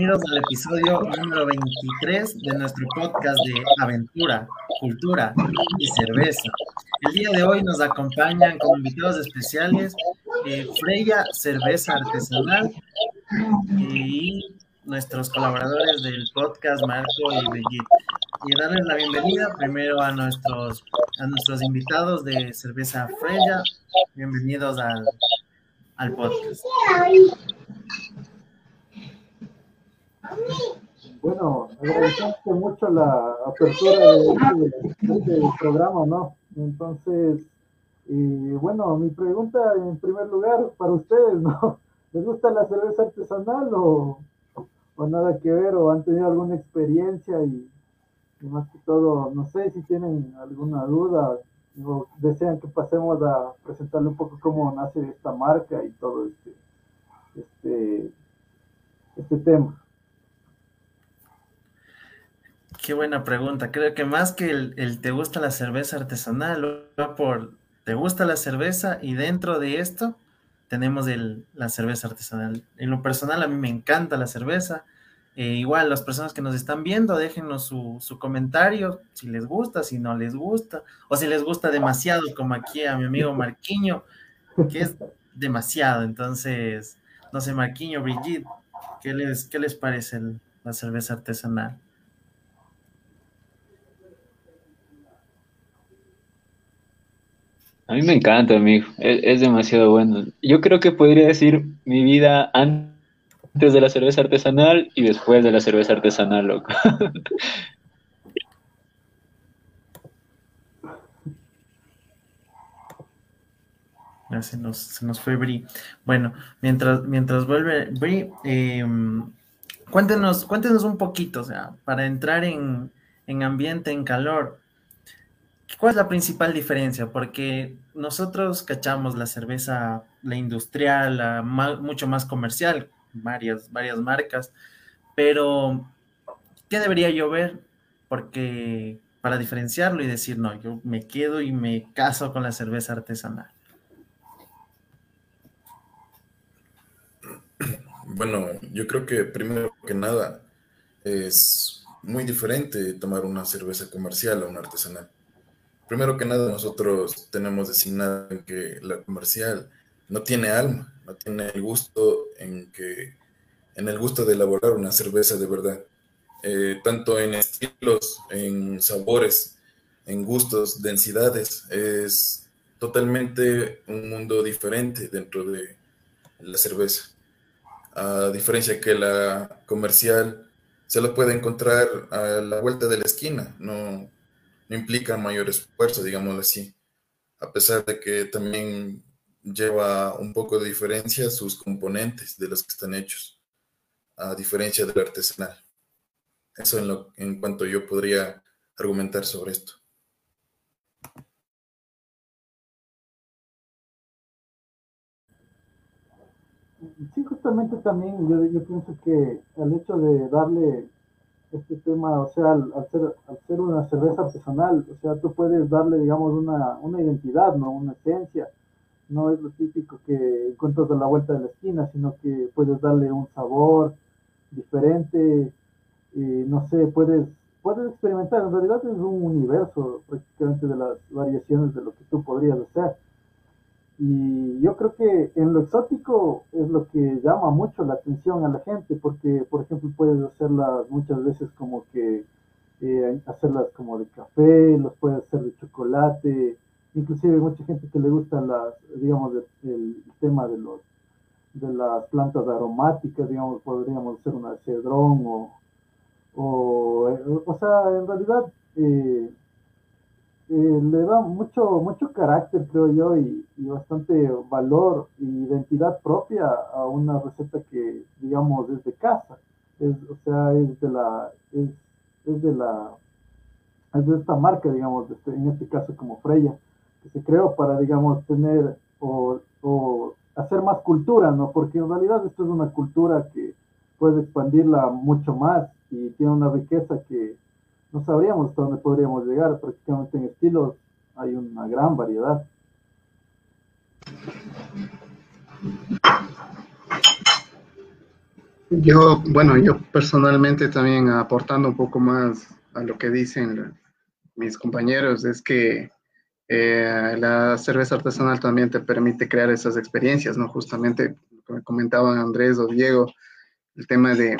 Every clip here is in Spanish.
bienvenidos al episodio número 23 de nuestro podcast de aventura, cultura y cerveza. El día de hoy nos acompañan como invitados especiales eh, Freya Cerveza Artesanal y nuestros colaboradores del podcast Marco y Brigitte. Y darles la bienvenida primero a nuestros, a nuestros invitados de Cerveza Freya. Bienvenidos al, al podcast. Bueno, agradecemos mucho la apertura de este, programa, ¿no? Entonces, y bueno, mi pregunta en primer lugar para ustedes, ¿no? ¿Les gusta la cerveza artesanal o, o nada que ver o han tenido alguna experiencia y, más que todo, no sé si tienen alguna duda o desean que pasemos a presentarle un poco cómo nace esta marca y todo este, este, este tema. Qué buena pregunta. Creo que más que el, te gusta la cerveza artesanal, va por te gusta la cerveza y dentro de esto tenemos el, la cerveza artesanal. En lo personal a mí me encanta la cerveza. Eh, igual las personas que nos están viendo, déjenos su, comentario, si les gusta, si no les gusta, o si les gusta demasiado, como aquí a mi amigo Marquiño, que es demasiado. Entonces, no sé, Marquiño, Brigitte, ¿qué les, qué les parece la cerveza artesanal? A mí me encanta, amigo. Es, demasiado bueno. Yo creo que podría decir mi vida antes de la cerveza artesanal y después de la cerveza artesanal, loco. Ya se nos, se nos fue Bri. Bueno, mientras, mientras vuelve Bri, em, cuéntenos, cuéntenos un poquito, o sea, para entrar en, en ambiente, en calor. ¿Cuál es la principal diferencia? Porque nosotros cachamos la cerveza, la industrial, la mucho más comercial, varias, varias marcas, pero ¿qué debería yo ver? Porque para diferenciarlo y decir, no, yo me quedo y me caso con la cerveza artesanal. Bueno, yo creo que primero que nada es muy diferente tomar una cerveza comercial a una artesanal primero que nada, nosotros tenemos designado que la comercial no tiene alma, no tiene el gusto en que en el gusto de elaborar una cerveza de verdad, eh, tanto en estilos, en sabores, en gustos, densidades, es totalmente un mundo diferente dentro de la cerveza. A diferencia que la comercial se la puede encontrar a la vuelta de la esquina, no no implica mayor esfuerzo, digámoslo así, a pesar de que también lleva un poco de diferencia sus componentes de los que están hechos, a diferencia del artesanal. Eso en, lo, en cuanto yo podría argumentar sobre esto. Sí, justamente también yo, yo pienso que el hecho de darle este tema, o sea, al, ser, al ser una cerveza artesanal, o sea, tú puedes darle, digamos, una, una identidad, ¿no? Una esencia. No es lo típico que encuentras a la vuelta de la esquina, sino que puedes darle un sabor diferente, y no sé, puedes, puedes experimentar. En realidad es un universo prácticamente de las variaciones de lo que tú podrías hacer. Y yo creo que en lo exótico es lo que llama mucho la atención a la gente, porque, por ejemplo, puedes hacerlas muchas veces como que, eh, hacerlas como de café, los puedes hacer de chocolate, inclusive hay mucha gente que le gusta las, digamos, el, tema de los de las plantas aromáticas, digamos, podríamos hacer una cedrón o, o, o sea, en realidad eh, eh, le da mucho, mucho carácter, creo yo, y, bastante valor e identidad propia a una receta que, digamos, es de casa. Es, o sea, es de la, es, de la, es de esta marca, digamos, este, en este caso como Freya, que se creó para, digamos, tener o, o hacer más cultura, ¿no? Porque en realidad esto es una cultura que puede expandirla mucho más y tiene una riqueza que no sabríamos hasta dónde podríamos llegar. Prácticamente en estilos hay una gran variedad. Yo, bueno, yo personalmente también aportando un poco más a lo que dicen mis compañeros, es que eh, la cerveza artesanal también te permite crear esas experiencias, ¿no? Justamente me comentaban Andrés o Diego, el tema de,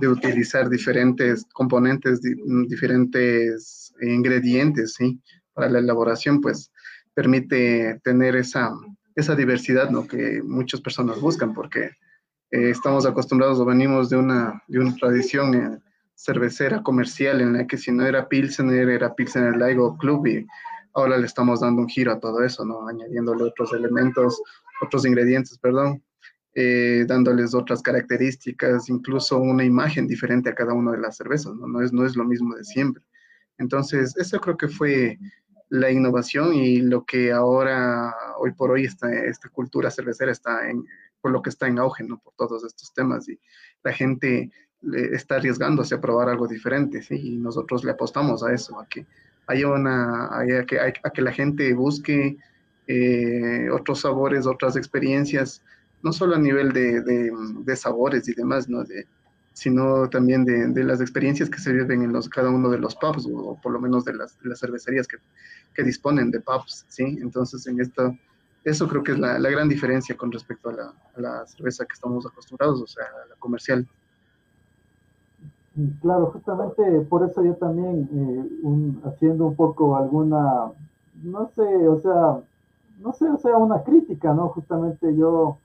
de utilizar diferentes componentes, diferentes ingredientes, ¿sí? Para la elaboración, pues permite tener esa, esa diversidad, ¿no? Que muchas personas buscan, porque eh, estamos acostumbrados o venimos de una, de una tradición eh, cervecera comercial en la que si no era Pilsener, era Pilsener Laigo Club y ahora le estamos dando un giro a todo eso, ¿no? Añadiéndole otros elementos, otros ingredientes, perdón, eh, dándoles otras características, incluso una imagen diferente a cada una de las cervezas, ¿no? Es, no es lo mismo de siempre. Entonces, eso creo que fue la innovación y lo que ahora, hoy por hoy, esta, esta cultura cervecera está en, por lo que está en auge, ¿no? Por todos estos temas y la gente está arriesgándose a probar algo diferente. Y nosotros le apostamos a eso, a que haya una, a que, a que la gente busque eh, otros sabores, otras experiencias, no solo a nivel de, de, sabores y demás, ¿no? De, sino también de, de, las experiencias que se viven en los, cada uno de los pubs, o, por lo menos de las, las cervecerías que, que, disponen de pubs, ¿sí? Entonces, en esto, eso creo que es la, la gran diferencia con respecto a la, a la, cerveza que estamos acostumbrados, o sea, la comercial. Claro, justamente por eso yo también, eh, haciendo un poco alguna, no sé, o sea, no sé, o sea, una crítica, ¿no? Justamente yo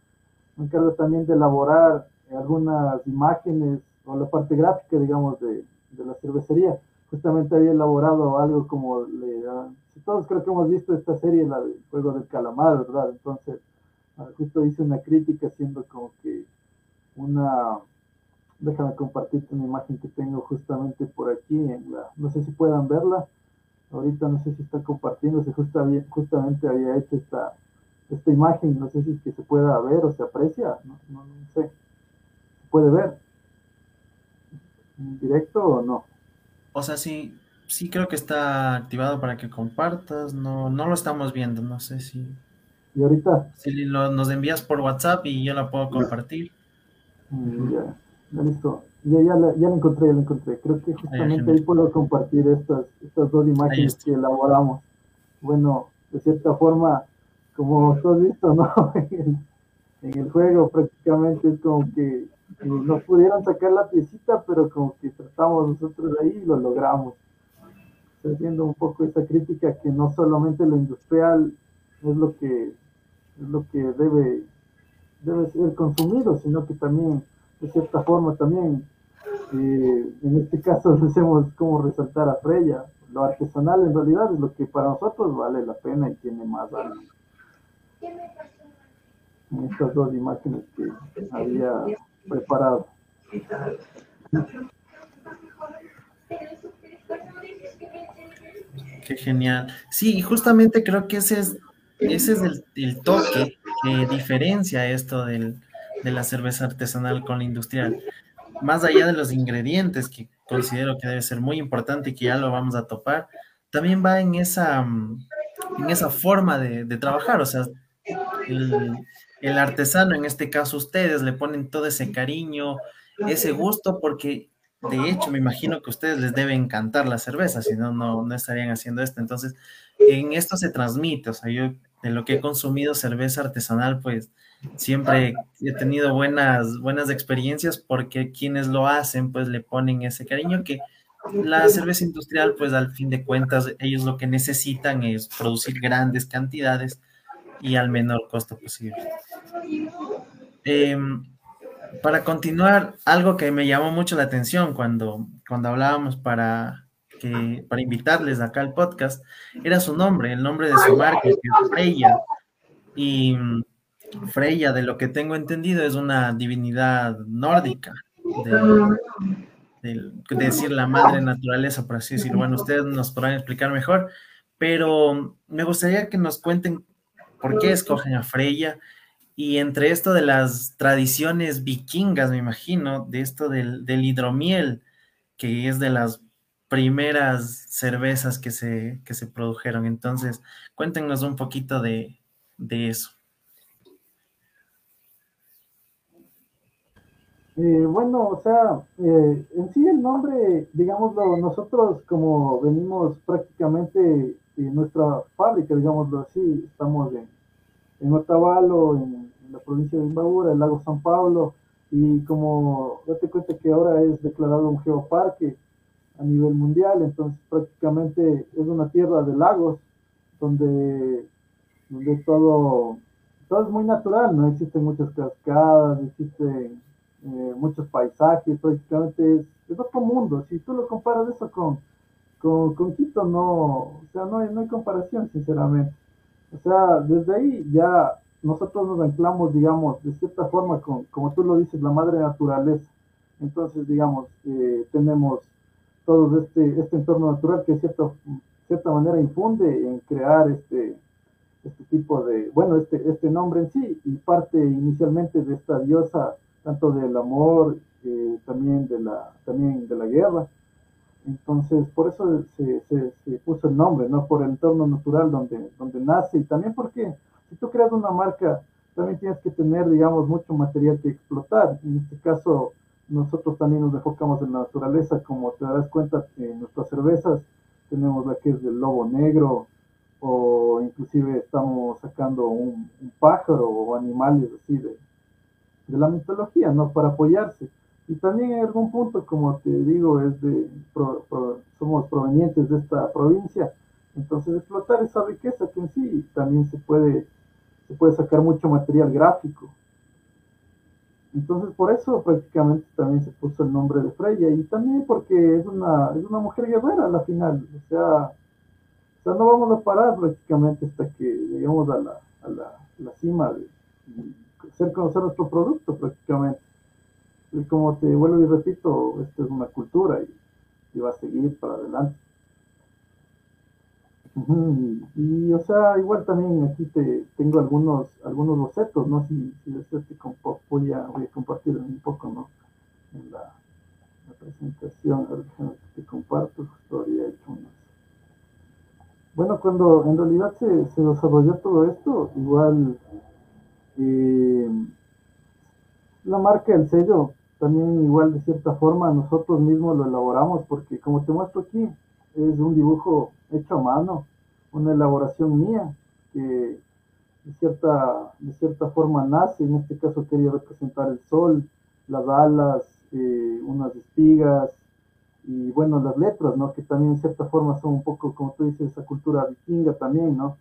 encargo también de elaborar algunas imágenes o la parte gráfica, digamos, de, de la cervecería. Justamente había elaborado algo como, le, todos creo que hemos visto esta serie, la del juego del calamar, ¿verdad? Entonces, ah, justo hice una crítica haciendo como que una Déjame compartirte una imagen que tengo justamente por aquí. En la, no sé si puedan verla. Ahorita no sé si está compartiéndose. Justa, justamente había hecho esta, esta imagen. No sé si es que se pueda ver o se aprecia. No, no, no sé. ¿Se puede ver? ¿En directo o no? O sea, sí, sí creo que está activado para que compartas. No, no lo estamos viendo. No sé si. ¿Y ahorita? Si lo, nos envías por WhatsApp y yo la puedo compartir. Mm, ya listo. Ya, ya, la, ya la encontré, ya la encontré. Creo que justamente ahí puedo compartir estas, estas dos imágenes que elaboramos. Bueno, de cierta forma, como tú has visto, ¿no? en, el, juego prácticamente es como que no pudieron sacar la piecita, pero como que tratamos nosotros de ahí y lo logramos. Estoy un poco esa crítica que no solamente lo industrial es lo que es lo que debe debe ser consumido, sino que también de cierta forma también. Eh, en este caso hacemos como resaltar a Freya. Lo artesanal en realidad es lo que para nosotros vale la pena y tiene más alma. En estas dos imágenes que había preparado. Qué genial. Sí, justamente creo que ese es, ese es el, el toque que diferencia esto del, de la cerveza artesanal con la industrial. Más allá de los ingredientes, que considero que debe ser muy importante y que ya lo vamos a topar, también va en esa, en esa forma de, trabajar. O sea, el, artesano, en este caso ustedes, le ponen todo ese cariño, ese gusto, porque de hecho me imagino que ustedes les debe encantar la cerveza, si no, no estarían haciendo esto. Entonces, en esto se transmite. O sea, yo de lo que he consumido cerveza artesanal, pues siempre he tenido buenas, buenas experiencias porque quienes lo hacen, pues le ponen ese cariño que la cerveza industrial, pues al fin de cuentas, ellos lo que necesitan es producir grandes cantidades y al menor costo posible. Em, para continuar, algo que me llamó mucho la atención cuando, cuando hablábamos para, que, para invitarles acá al podcast, era su nombre, el nombre de su marca, que es Freya. Y Freya, de lo que tengo entendido, es una divinidad nórdica, de, decir la madre naturaleza, por así decirlo. Bueno, ustedes nos podrán explicar mejor, pero me gustaría que nos cuenten por qué escogen a Freya y entre esto de las tradiciones vikingas, me imagino, de esto del, hidromiel, que es de las primeras cervezas que se, que se produjeron. Entonces, cuéntenos un poquito de, de eso. Eh, bueno, o sea, eh, en sí el nombre, digámoslo, nosotros como venimos prácticamente nuestra fábrica, digámoslo así, estamos en, en Otavalo, en, la provincia de Imbabura, el lago San Pablo, y como date cuenta que ahora es declarado un geoparque a nivel mundial, entonces prácticamente es una tierra de lagos donde, donde todo, todo es muy natural, no existen muchas cascadas, existen eh, muchos paisajes, prácticamente es, es, otro mundo. Si tú lo comparas eso con, con, con Quito, no, o sea, no hay, no hay comparación, sinceramente. O sea, desde ahí ya nosotros nos anclamos, digamos, de cierta forma, con, como tú lo dices, la madre naturaleza. Entonces, digamos, eh, tenemos todo este, este entorno natural que de cierta, cierta manera infunde en crear este, este tipo de, bueno, este, este nombre en sí, y parte inicialmente de esta diosa tanto del amor, eh, también, de la, también de la guerra. Entonces, por eso se, se, puso el nombre, ¿no? Por el entorno natural donde, donde nace y también porque si tú creas una marca, también tienes que tener, digamos, mucho material que explotar. En este caso, nosotros también nos enfocamos en la naturaleza, como te darás cuenta, en nuestras cervezas tenemos la que es del lobo negro, o inclusive estamos sacando un pájaro o animales así de, de la mitología, ¿no? Para apoyarse. Y también en algún punto, como te digo, es de, somos provenientes de esta provincia, entonces explotar esa riqueza que en sí también se puede, se puede sacar mucho material gráfico. Entonces por eso prácticamente también se puso el nombre de Freya y también porque es una, es una mujer guerrera a la final, o sea, o sea, no vamos a parar prácticamente hasta que lleguemos a la, a la, la cima de, hacer conocer nuestro producto prácticamente. Y como te vuelvo y repito, esto es una cultura y, va a seguir para adelante. y, o sea, igual también aquí te tengo algunos algunos bocetos, ¿no? Si, si deseas te voy a, voy a compartir un poco, ¿no? En la, presentación, a ver, que te comparto, justo había hecho unas. Bueno, cuando en realidad se, se desarrolló todo esto, igual eh, la marca, el sello, también igual de cierta forma nosotros mismos lo elaboramos porque como te muestro aquí, es un dibujo hecho a mano, una elaboración mía que de cierta, de cierta forma nace, en este caso quería representar el sol, las alas, eh, unas espigas y bueno, las letras, ¿no? Que también en cierta forma son un poco, como tú dices, esa cultura vikinga también, ¿no?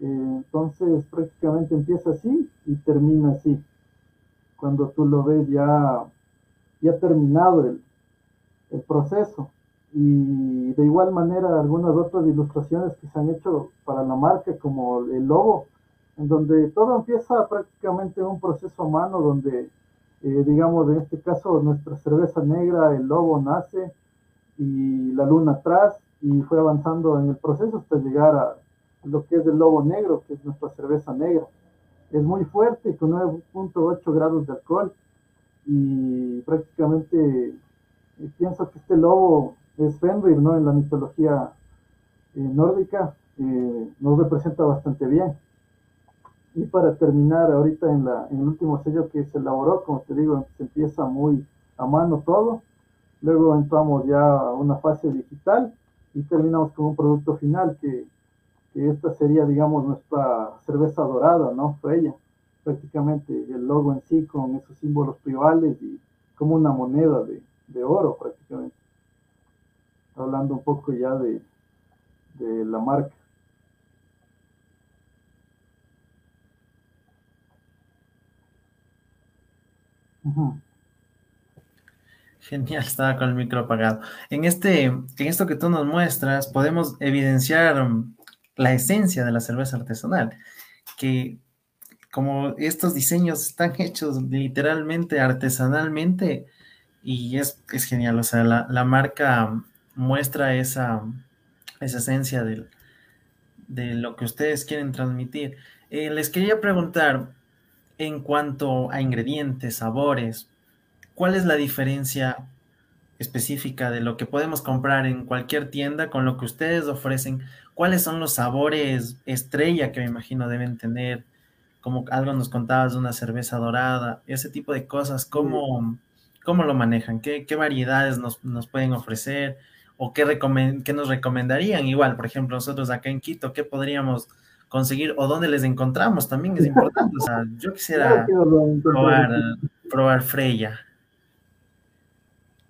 Eh, entonces prácticamente empieza así y termina así. Cuando tú lo ves ya, ya terminado el, el proceso. Y de igual manera algunas otras ilustraciones que se han hecho para la marca, como el lobo, en donde todo empieza prácticamente un proceso a mano, donde, eh, digamos, en este caso, nuestra cerveza negra, el lobo nace y la luna atrás, y fue avanzando en el proceso hasta llegar a, lo que es el lobo negro, que es nuestra cerveza negra. Es muy fuerte, con 9.8 grados de alcohol y prácticamente eh, pienso que este lobo es Fenrir, ¿no? En la mitología eh, nórdica eh, nos representa bastante bien. Y para terminar, ahorita en, la, en el último sello que se elaboró, como te digo, se empieza muy a mano todo. Luego entramos ya a una fase digital y terminamos con un producto final que que esta sería, digamos, nuestra cerveza dorada, ¿no? Freya, prácticamente el logo en sí con esos símbolos tribales y como una moneda de, de oro prácticamente. Hablando un poco ya de, de la marca. Genial, estaba con el micro apagado. En este, en esto que tú nos muestras, podemos evidenciar la esencia de la cerveza artesanal, que como estos diseños están hechos literalmente artesanalmente y es, es genial, o sea, la, marca muestra esa, esa esencia de, de lo que ustedes quieren transmitir. Eh, les quería preguntar, en cuanto a ingredientes, sabores, ¿cuál es la diferencia específica de lo que podemos comprar en cualquier tienda con lo que ustedes ofrecen, cuáles son los sabores estrella que me imagino deben tener, como algo nos contabas de una cerveza dorada, ese tipo de cosas, cómo, ¿Cómo lo manejan? ¿Qué, variedades nos, pueden ofrecer? ¿O qué, qué nos recomendarían? Igual, por ejemplo, nosotros acá en Quito, ¿qué podríamos conseguir o dónde les encontramos? También es importante. O sea, yo quisiera probar, probar Freya.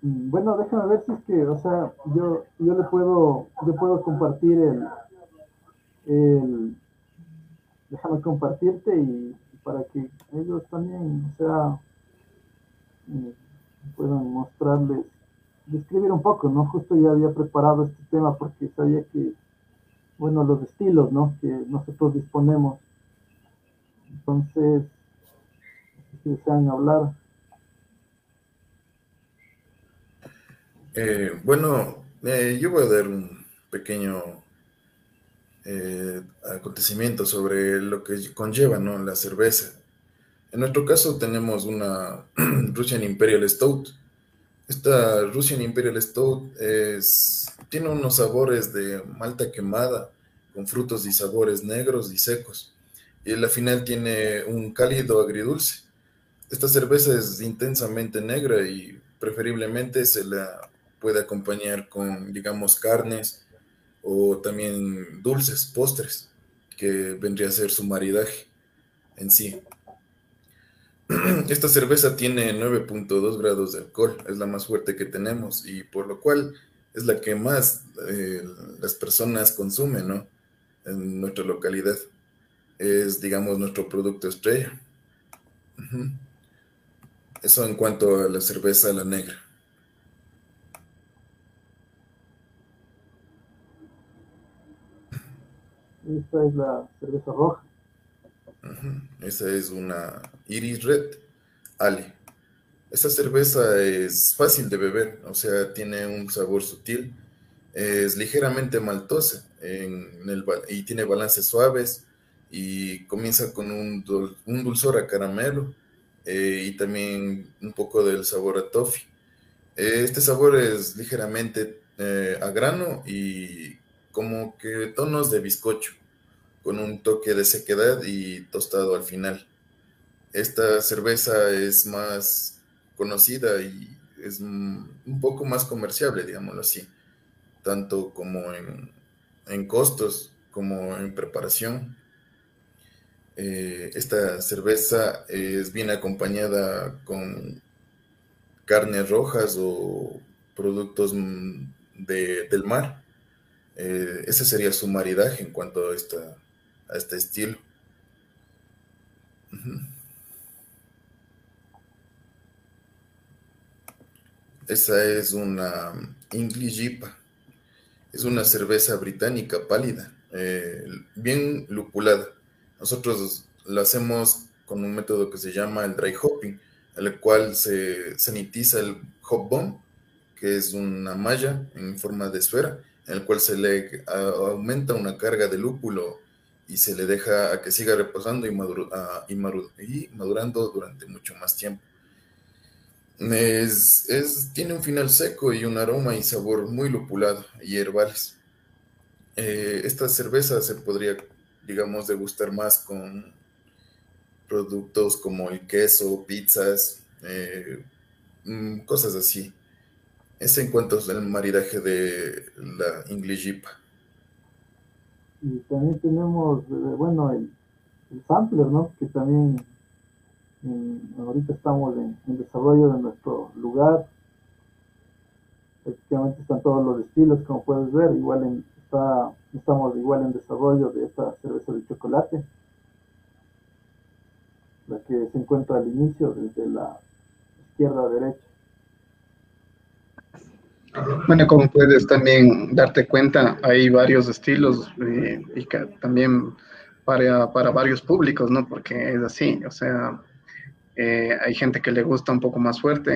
Bueno, déjame ver si es que, o sea, yo, yo le puedo, yo puedo compartir el, el déjame compartirte y, para que ellos también, o sea, eh, puedan mostrarles, describir un poco, ¿no? Justo ya había preparado este tema porque sabía que, bueno, los estilos, ¿no? Que nosotros disponemos. Entonces, si desean hablar. Eh, bueno, eh, yo voy a dar un pequeño acontecimiento sobre lo que conlleva ¿no? la cerveza. En nuestro caso tenemos una Russian Imperial Stout. Esta Russian Imperial Stout es, tiene unos sabores de malta quemada con frutos y sabores negros y secos. Y la final tiene un cálido agridulce. Esta cerveza es intensamente negra y preferiblemente se la puede acompañar con, digamos, carnes o también dulces, postres, que vendría a ser su maridaje en sí. Esta cerveza tiene 9.2 grados de alcohol, es la más fuerte que tenemos y por lo cual es la que más eh, las personas consumen ¿no? en nuestra localidad. Es, digamos, nuestro producto estrella. Eso en cuanto a la cerveza la negra. Esta es la cerveza roja. Esa es una Iris Red Ale. Esta cerveza es fácil de beber, o sea, tiene un sabor sutil, es ligeramente maltosa en el, y tiene balances suaves y comienza con un, un dulzor a caramelo eh, y también un poco del sabor a toffee. este sabor es ligeramente eh, a grano y como que tonos de bizcocho con un toque de sequedad y tostado al final. Esta cerveza es más conocida y es un poco más comerciable, digámoslo así, tanto como en, costos como en preparación. Eh, esta cerveza es bien acompañada con carnes rojas o productos del mar. Eh, ese sería su maridaje en cuanto a este estilo. Esa es una English IPA. Es una cerveza británica pálida, eh, bien lupulada. Nosotros lo hacemos con un método que se llama el dry hopping, el cual se sanitiza el hop bomb, que es una malla en forma de esfera, en el cual se le aumenta una carga de lúpulo y se le deja a que siga reposando y, madurando durante mucho más tiempo. Es, tiene un final seco y un aroma y sabor muy lupulado y herbales. Eh, esta cerveza se podría, digamos, degustar más con productos como el queso, pizzas, eh, mm, cosas así. Es en cuanto al maridaje de la English IPA. Y también tenemos, eh, bueno, el, sampler, ¿no? Que también ahorita estamos en, desarrollo de nuestro lugar. Prácticamente están todos los estilos, como puedes ver. Igual en, está, estamos igual en desarrollo de esta cerveza de chocolate, la que se encuentra al inicio, desde la izquierda a derecha. Bueno, como puedes también darte cuenta, hay varios estilos eh, y también para, para, varios públicos, ¿no? Porque es así, o sea, eh, hay gente que le gusta un poco más fuerte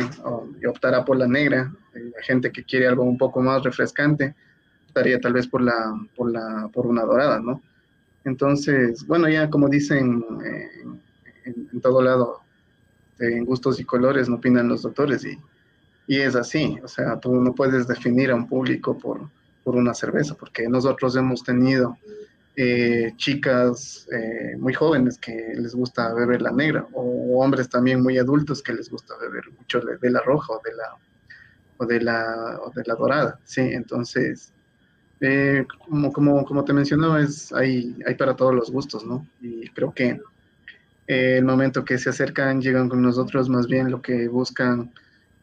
y optará por la negra, hay gente que quiere algo un poco más refrescante, optaría tal vez por, la, por, la, por una dorada, ¿no? Entonces, bueno, ya como dicen eh, en, en, todo lado, en gustos y colores no opinan los doctores y y es así, o sea, tú no puedes definir a un público por, por una cerveza, porque nosotros hemos tenido eh, chicas eh, muy jóvenes que les gusta beber la negra, o hombres también muy adultos que les gusta beber mucho de la roja o de la, o de la, o de la dorada, ¿sí? Entonces, eh, como, como, como, te mencionaba, es, hay, hay para todos los gustos, ¿no? Y creo que el momento que se acercan, llegan con nosotros, más bien lo que buscan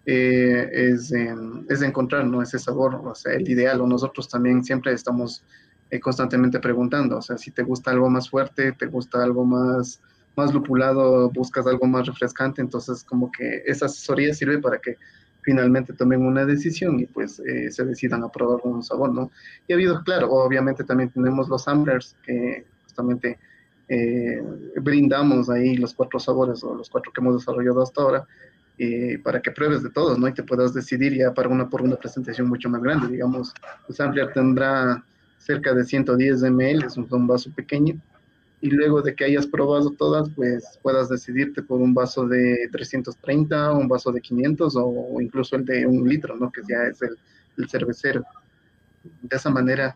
es, es encontrar ¿no? ese sabor, o sea, el ideal, o nosotros también siempre estamos eh, constantemente preguntando, o sea, si te gusta algo más fuerte, te gusta algo más, más lupulado, buscas algo más refrescante, entonces como que esa asesoría sirve para que finalmente tomen una decisión y pues eh, se decidan a probar un sabor, ¿no? Y ha habido, claro, obviamente también tenemos los samplers que justamente eh, brindamos ahí los cuatro sabores o los cuatro que hemos desarrollado hasta ahora para que pruebes de todos, ¿no? Y te puedas decidir ya para una por una presentación mucho más grande, digamos, el sampler tendrá cerca de 110 ml, es un, vaso pequeño, y luego de que hayas probado todas, pues puedas decidirte por un vaso de 330, un vaso de 500 o, incluso el de un litro, ¿no? Que ya es el, el cervecero. De esa manera,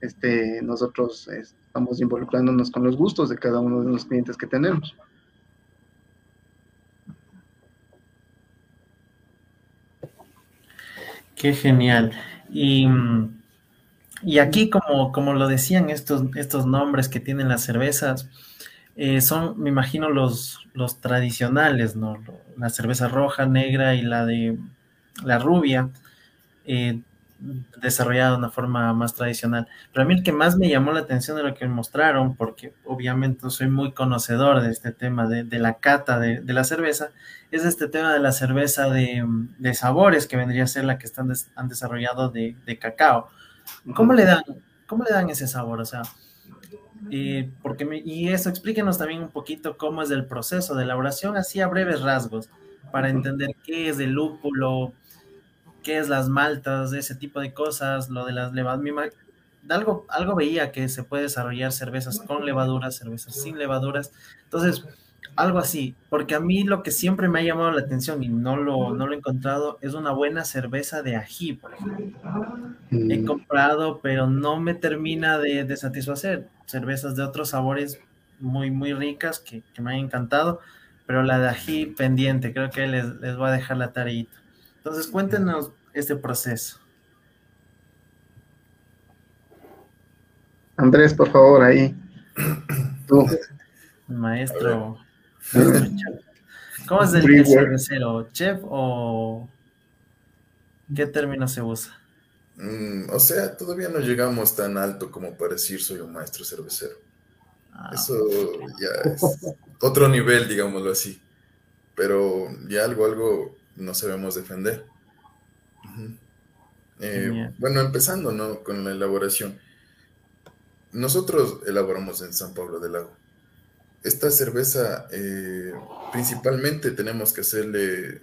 este, nosotros estamos involucrándonos con los gustos de cada uno de los clientes que tenemos. Qué genial. Y mm, y aquí, como, como lo decían estos, estos nombres que tienen las cervezas, eh, son, me imagino, los, los tradicionales, ¿no? La cerveza roja, negra y la de la rubia, eh, desarrollada de una forma más tradicional. Pero a mí el que más me llamó la atención de lo que me mostraron, porque obviamente soy muy conocedor de este tema de, la cata de, la cerveza, es este tema de la cerveza de, sabores, que vendría a ser la que están han desarrollado de, cacao. ¿Cómo le dan, cómo le dan ese sabor? O sea, porque y eso, explíquenos también un poquito cómo es el proceso de elaboración, así a breves rasgos, para entender qué es el lúpulo, qué es las maltas, ese tipo de cosas, lo de las levaduras. Algo, algo veía que se puede desarrollar cervezas con levaduras, cervezas sin levaduras. Entonces, algo así, porque a mí lo que siempre me ha llamado la atención y no lo, no lo he encontrado es una buena cerveza de ají, por ejemplo. He mm. comprado, pero no me termina de, satisfacer. Cervezas de otros sabores muy, muy ricas que, me han encantado, pero la de ají pendiente, creo que les, les voy a dejar la tarea. Entonces, cuéntenos este proceso. Andrés, por favor, ahí. Tú. Maestro. ¿Cómo es el, cervecero? ¿Chef o qué término se usa? Mm, o sea, todavía no llegamos tan alto como para decir soy un maestro cervecero. Ah. Eso ya es otro nivel, digámoslo así. Pero ya algo, algo no sabemos defender. Eh, bueno, empezando ¿no? con la elaboración. Nosotros elaboramos en San Pablo del Lago esta cerveza eh, principalmente tenemos que hacerle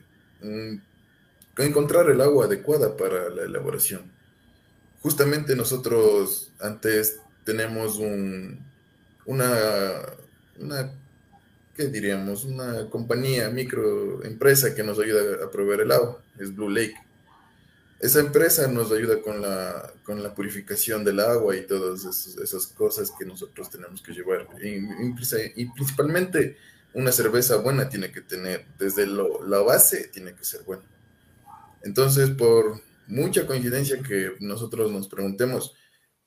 encontrar el agua adecuada para la elaboración. Justamente nosotros antes tenemos un, una, una, ¿qué diríamos? Una compañía, microempresa que nos ayuda a proveer el agua, es Blue Lake. Esa empresa nos ayuda con la, con la purificación del agua y todas esas, cosas que nosotros tenemos que llevar. Y, principalmente una cerveza buena tiene que tener, desde la base tiene que ser buena. Entonces, por mucha coincidencia que nosotros nos preguntemos,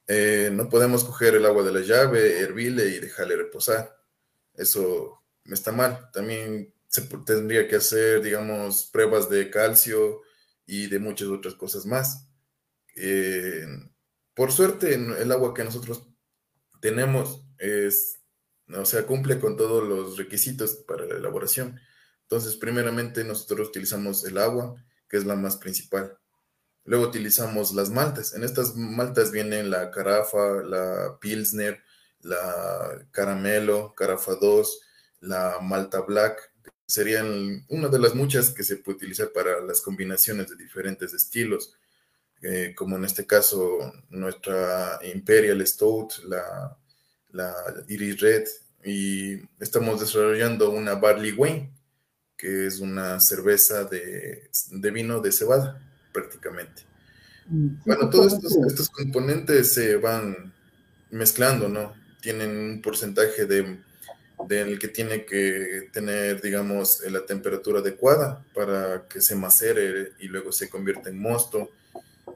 eh, no podemos coger el agua de la llave, hervirle y dejarle reposar. Eso está mal. También se tendría que hacer, digamos, pruebas de calcio, y de muchas otras cosas más. Eh, por suerte, el agua que nosotros tenemos es, o sea, cumple con todos los requisitos para la elaboración. Entonces, primeramente nosotros utilizamos el agua, que es la más principal. Luego utilizamos las maltas. En estas maltas vienen la carafa, la pilsner, la caramelo, carafa 2, la malta black, serían una de las muchas que se puede utilizar para las combinaciones de diferentes estilos, eh, como en este caso nuestra Imperial Stout, la, la Iris Red, y estamos desarrollando una Barley Wine, que es una cerveza de, vino de cebada, prácticamente. Mm, bueno, todos estos, estos componentes se van mezclando, ¿no? tienen un porcentaje de, del que tiene que tener, digamos, la temperatura adecuada para que se macere y luego se convierta en mosto.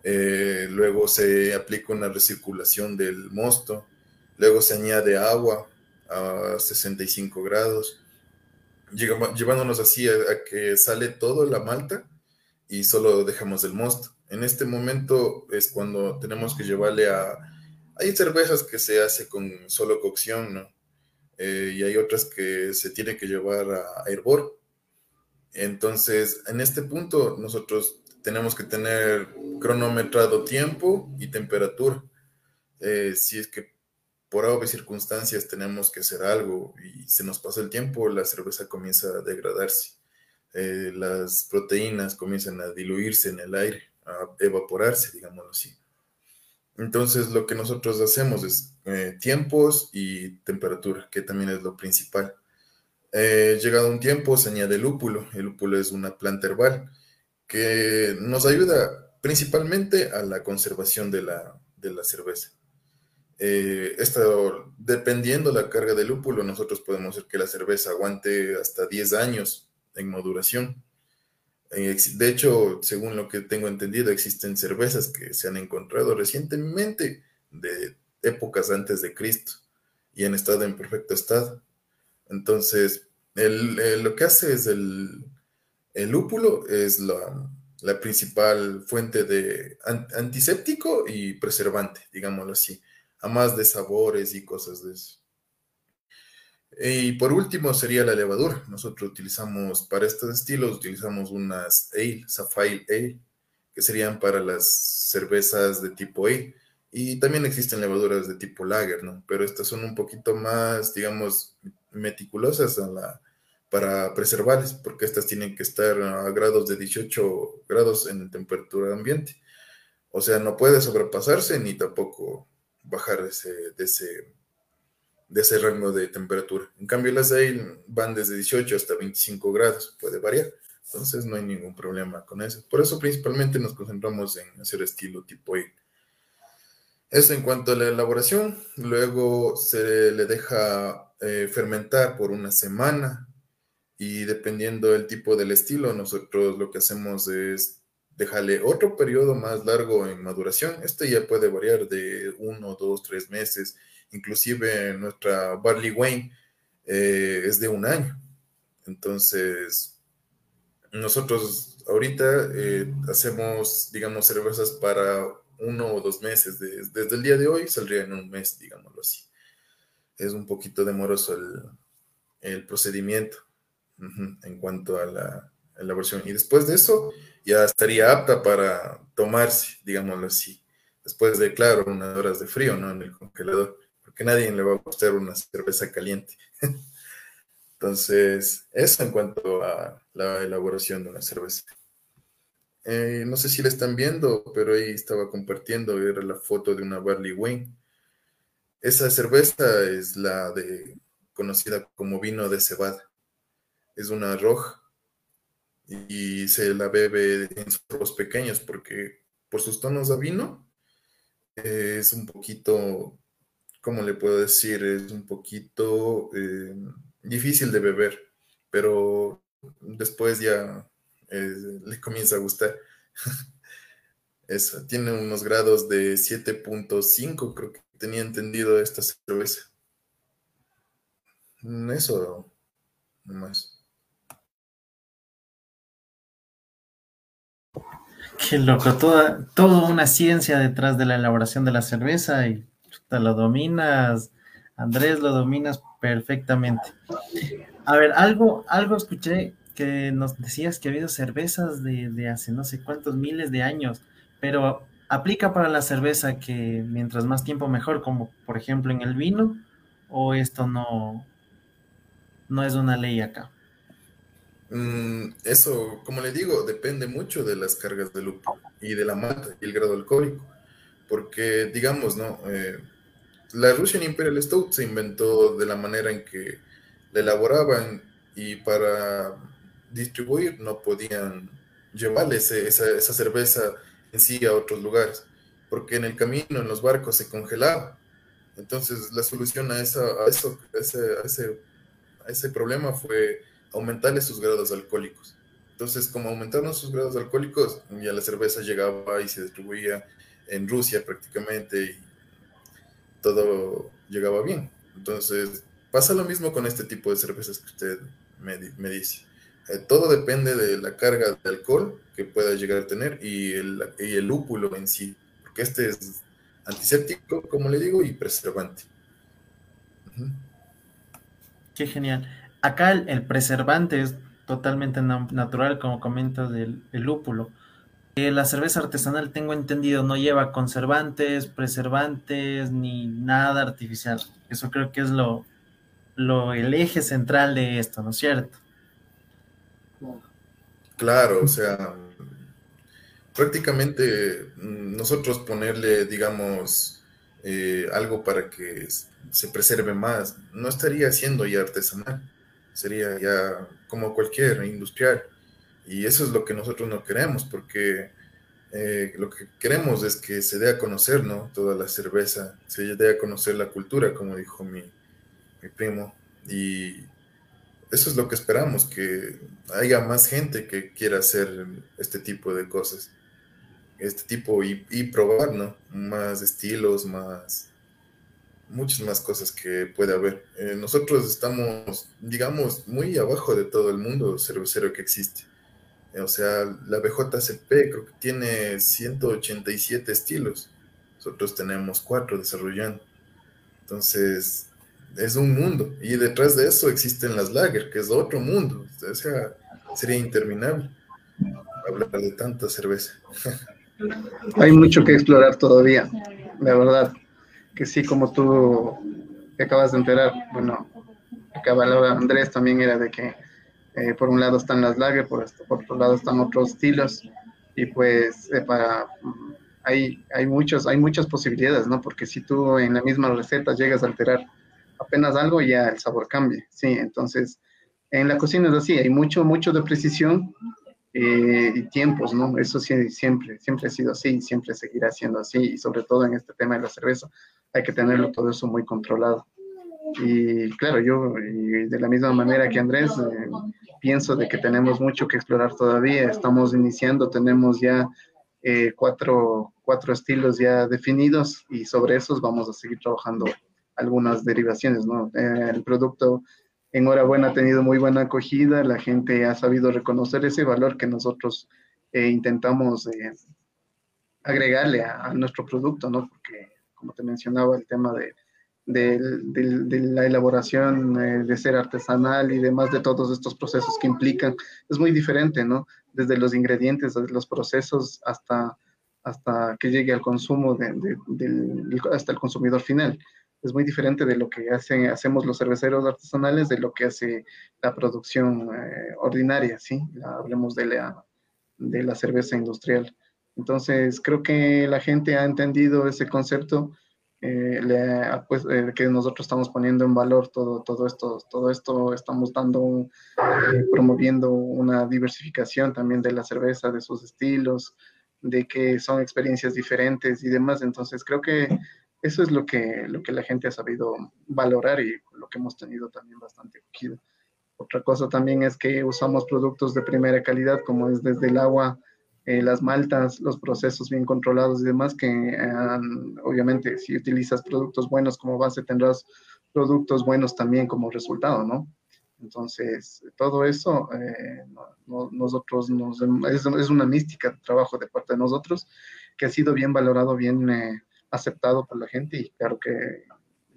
Eh, luego se aplica una recirculación del mosto. Luego se añade agua a 65 grados, llevándonos así a, que sale todo la malta y solo dejamos el mosto. En este momento es cuando tenemos que llevarle a... Hay cervezas que se hace con solo cocción, ¿no? Eh, y hay otras que se tiene que llevar a hervor. Entonces, en este punto nosotros tenemos que tener cronometrado tiempo y temperatura. Eh, si es que por obvias circunstancias tenemos que hacer algo y se nos pasa el tiempo, la cerveza comienza a degradarse. Eh, las proteínas comienzan a diluirse en el aire, a evaporarse, digámoslo así. Entonces, lo que nosotros hacemos es eh, tiempos y temperatura, que también es lo principal. Eh, llegado un tiempo, se añade lúpulo. El lúpulo es una planta herbal que nos ayuda principalmente a la conservación de la, cerveza. Eh, esto, dependiendo la carga de lúpulo, nosotros podemos hacer que la cerveza aguante hasta 10 años en maduración. De hecho, según lo que tengo entendido, existen cervezas que se han encontrado recientemente de épocas antes de Cristo y han estado en perfecto estado. Entonces, lo que hace es el, el lúpulo, es la, principal fuente de antiséptico y preservante, digámoslo así, a más de sabores y cosas de eso. Y por último sería la levadura. Nosotros utilizamos para estos estilos, utilizamos unas ale, Sapphire Ale, que serían para las cervezas de tipo Ale. Y también existen levaduras de tipo lager, ¿no? Pero estas son un poquito más, digamos, meticulosas para preservarles, porque estas tienen que estar a grados de 18 grados en temperatura ambiente. O sea, no puede sobrepasarse ni tampoco bajar de ese de ese rango de temperatura. En cambio, las ale van desde 18 hasta 25 grados, puede variar. Entonces no hay ningún problema con eso. Por eso principalmente nos concentramos en hacer estilo tipo ale. Eso en cuanto a la elaboración. Luego se le deja eh, fermentar por una semana y dependiendo del tipo del estilo, nosotros lo que hacemos es dejarle otro periodo más largo en maduración. Este ya puede variar de uno, dos, tres meses inclusive nuestra Barley Wayne eh, es de un año. Entonces, nosotros ahorita eh, hacemos, digamos, cervezas para uno o dos meses. desde el día de hoy saldría en un mes, digámoslo así. Es un poquito demoroso el, procedimiento en cuanto a la elaboración. Y después de eso, ya estaría apta para tomarse, digámoslo así. Después de, claro, unas horas de frío, ¿no? En el congelador porque nadie le va a gustar una cerveza caliente. Entonces, eso en cuanto a la elaboración de una cerveza. Eh, no sé si la están viendo, pero ahí estaba compartiendo, era la foto de una Barley Wayne. Esa cerveza es la de conocida como vino de cebada. Es una roja y se la bebe en sorbos pequeños porque por sus tonos de vino es un poquito ¿cómo le puedo decir? Es un poquito eh, difícil de beber, pero después ya eh, le comienza a gustar. Eso, tiene unos grados de 7.5, creo que tenía entendido esta cerveza. Mm, eso, nomás. Qué loco, toda, toda una ciencia detrás de la elaboración de la cerveza y lo dominas, Andrés, lo dominas perfectamente. A ver, algo, algo escuché que nos decías que ha habido cervezas de, hace no sé cuántos miles de años, pero aplica para la cerveza que mientras más tiempo mejor, como por ejemplo en el vino, o esto no, no es una ley acá. Mm, eso, como le digo, depende mucho de las cargas de lúpulo y de la mata y el grado alcohólico, porque digamos, ¿no? Eh, la Russian Imperial Stout se inventó de la manera en que la elaboraban y para distribuir no podían llevarle esa, cerveza en sí a otros lugares, porque en el camino, en los barcos, se congelaba Entonces, la solución a, eso, a, ese, ese, ese problema fue aumentarle sus grados alcohólicos. Entonces, como aumentaron sus grados alcohólicos, ya la cerveza llegaba y se distribuía en Rusia prácticamente todo llegaba bien. Entonces, pasa lo mismo con este tipo de cervezas que usted me, dice. Eh, todo depende de la carga de alcohol que pueda llegar a tener y el, y el lúpulo en sí, porque este es antiséptico, como le digo, y preservante. Qué genial. Acá el, el, preservante es totalmente natural, como comentas del el lúpulo. La cerveza artesanal, tengo entendido, no lleva conservantes, preservantes, ni nada artificial. Eso creo que es lo, lo el eje central de esto, ¿no es cierto? Claro, o sea, prácticamente nosotros ponerle, digamos, eh, algo para que se preserve más, no estaría siendo ya artesanal, sería ya como cualquier industrial. Y eso es lo que nosotros no queremos, porque eh, lo que queremos es que se dé a conocer, ¿no? Toda la cerveza, se dé a conocer la cultura, como dijo mi, mi primo. Y eso es lo que esperamos, que haya más gente que quiera hacer este tipo de cosas. Este tipo y, probar, ¿no? Más estilos, más muchas más cosas que puede haber. Eh, nosotros estamos, digamos, muy abajo de todo el mundo cervecero que existe. O sea, la BJCP creo que tiene 187 estilos. Nosotros tenemos cuatro desarrollando. Entonces, es un mundo. Y detrás de eso existen las lager, que es otro mundo. O sea, sería interminable hablar de tanta cerveza. Hay mucho que explorar todavía, la verdad. Que sí, como tú acabas de enterar, bueno, acaba Andrés también era de que eh, por un lado están las lager, por, esto, por otro lado están otros estilos, y pues eh, para hay, hay, muchos, hay muchas posibilidades, ¿no? Porque si tú en la misma receta llegas a alterar apenas algo, ya el sabor cambia, sí, entonces en la cocina es así, hay mucho, mucho de precisión eh, y tiempos, ¿no? Eso sí, siempre, siempre ha sido así y siempre seguirá siendo así, y sobre todo en este tema de la cerveza, hay que tenerlo todo eso muy controlado. Y claro, yo y de la misma manera que Andrés, eh, pienso de que tenemos mucho que explorar todavía, estamos iniciando, tenemos ya eh, cuatro, cuatro estilos ya definidos y sobre esos vamos a seguir trabajando algunas derivaciones, ¿no? Eh, el producto, enhorabuena, ha tenido muy buena acogida, la gente ha sabido reconocer ese valor que nosotros eh, intentamos agregarle a, a, nuestro producto, ¿no? Porque, como te mencionaba, el tema de, de, de, de la elaboración, eh, de ser artesanal y demás, de todos estos procesos que implican, es muy diferente, ¿no? Desde los ingredientes, desde los procesos hasta hasta que llegue al consumo de, hasta el consumidor final es muy diferente de lo que hacen, hacemos los cerveceros artesanales, de lo que hace la producción eh, ordinaria, ¿sí? La, hablemos de la, de la cerveza industrial. Entonces, creo que la gente ha entendido ese concepto, eh, le, pues, eh, que nosotros estamos poniendo en valor todo, todo esto, todo esto estamos dando, eh, promoviendo una diversificación también de la cerveza, de sus estilos, de que son experiencias diferentes y demás. Entonces, creo que eso es lo que, lo que la gente ha sabido valorar y lo que hemos tenido también bastante acogido. Otra cosa también es que usamos productos de primera calidad, como es desde el agua, eh, las maltas, los procesos bien controlados y demás, que obviamente si utilizas productos buenos como base tendrás productos buenos también como resultado, ¿no? Entonces, todo eso, eh, no, nosotros nos, es, es, una mística de trabajo de parte de nosotros que ha sido bien valorado, bien eh, aceptado por la gente y claro que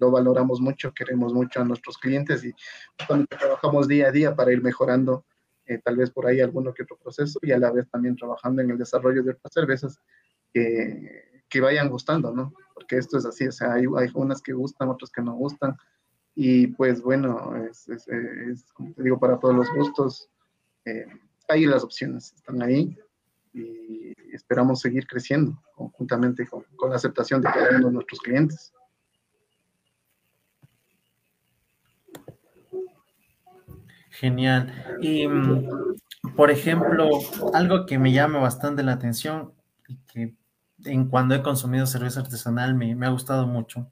lo valoramos mucho, queremos mucho a nuestros clientes y trabajamos día a día para ir mejorando eh, tal vez por ahí alguno que otro proceso y a la vez también trabajando en el desarrollo de otras cervezas que, que vayan gustando, ¿no? Porque esto es así, o sea, hay, unas que gustan, otras que no gustan y pues bueno, es, es, es como te digo, para todos los gustos, eh, hay las opciones, están ahí y esperamos seguir creciendo conjuntamente con, con, la aceptación de cada uno de nuestros clientes. Genial. Y, por ejemplo, algo que me llama bastante la atención y que en cuando he consumido cerveza artesanal me, me ha gustado mucho,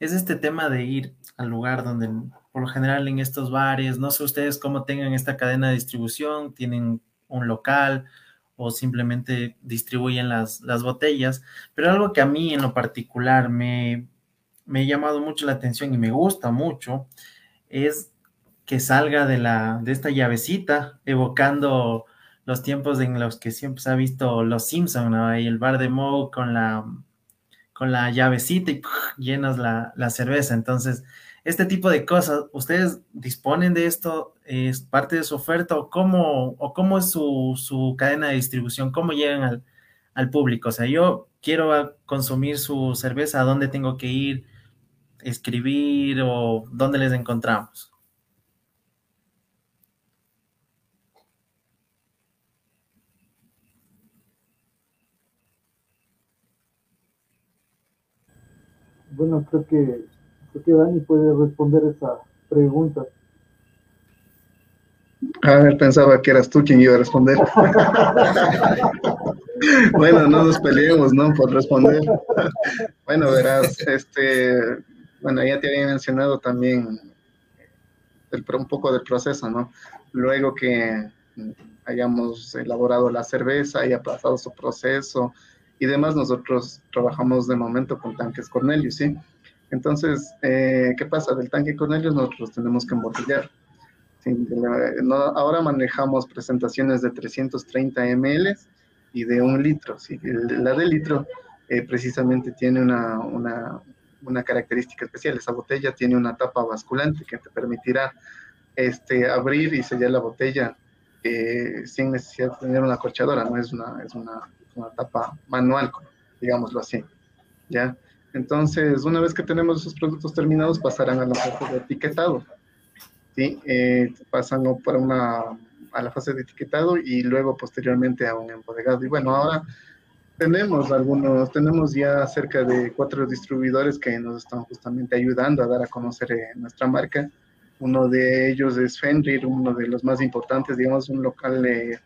es este tema de ir al lugar donde, por lo general en estos bares, no sé ustedes cómo tengan esta cadena de distribución, tienen un local o simplemente distribuyen las, las botellas, pero algo que a mí en lo particular me, me ha llamado mucho la atención y me gusta mucho es que salga de, la, de esta llavecita, evocando los tiempos en los que siempre se ha visto Los Simpson, ¿no? Ahí el bar de Moe con la, con la llavecita y llenas la, la, cerveza. Entonces, este tipo de cosas, ¿ustedes disponen de esto? ¿Es parte de su oferta o cómo, o cómo es su, su cadena de distribución? ¿Cómo llegan al, al público? O sea, yo quiero consumir su cerveza, ¿a dónde tengo que ir? escribir o dónde les encontramos? Bueno, creo que, creo que Dani puede responder esa pregunta. A ver, pensaba que eras tú quien iba a responder. bueno, no nos peleemos, ¿no? Por responder. bueno, verás, este, bueno, ya te había mencionado también un poco del proceso, ¿no? Luego que hayamos elaborado la cerveza, haya pasado su proceso y demás, nosotros trabajamos de momento con tanques Cornelius, ¿sí? Entonces, eh, ¿qué pasa? Del tanque Cornelius nosotros tenemos que embotellar. ahora manejamos presentaciones de 330 ml y de un litro, ¿sí? La de litro eh, precisamente tiene una, una, una característica especial. Esa botella tiene una tapa basculante que te permitirá este, abrir y sellar la botella eh, sin necesidad de tener una corchadora, no es una, es una, una, tapa manual, digámoslo así. ¿ya? Entonces, una vez que tenemos esos productos terminados, pasarán a la fase de etiquetado. ¿sí? Eh, pasan para una, a la fase de etiquetado y luego posteriormente a un embodegado. Y bueno, ahora tenemos algunos, tenemos ya cerca de cuatro distribuidores que nos están justamente ayudando a dar a conocer eh, nuestra marca. Uno de ellos es Fenrir, uno de los más importantes, digamos, un local eh,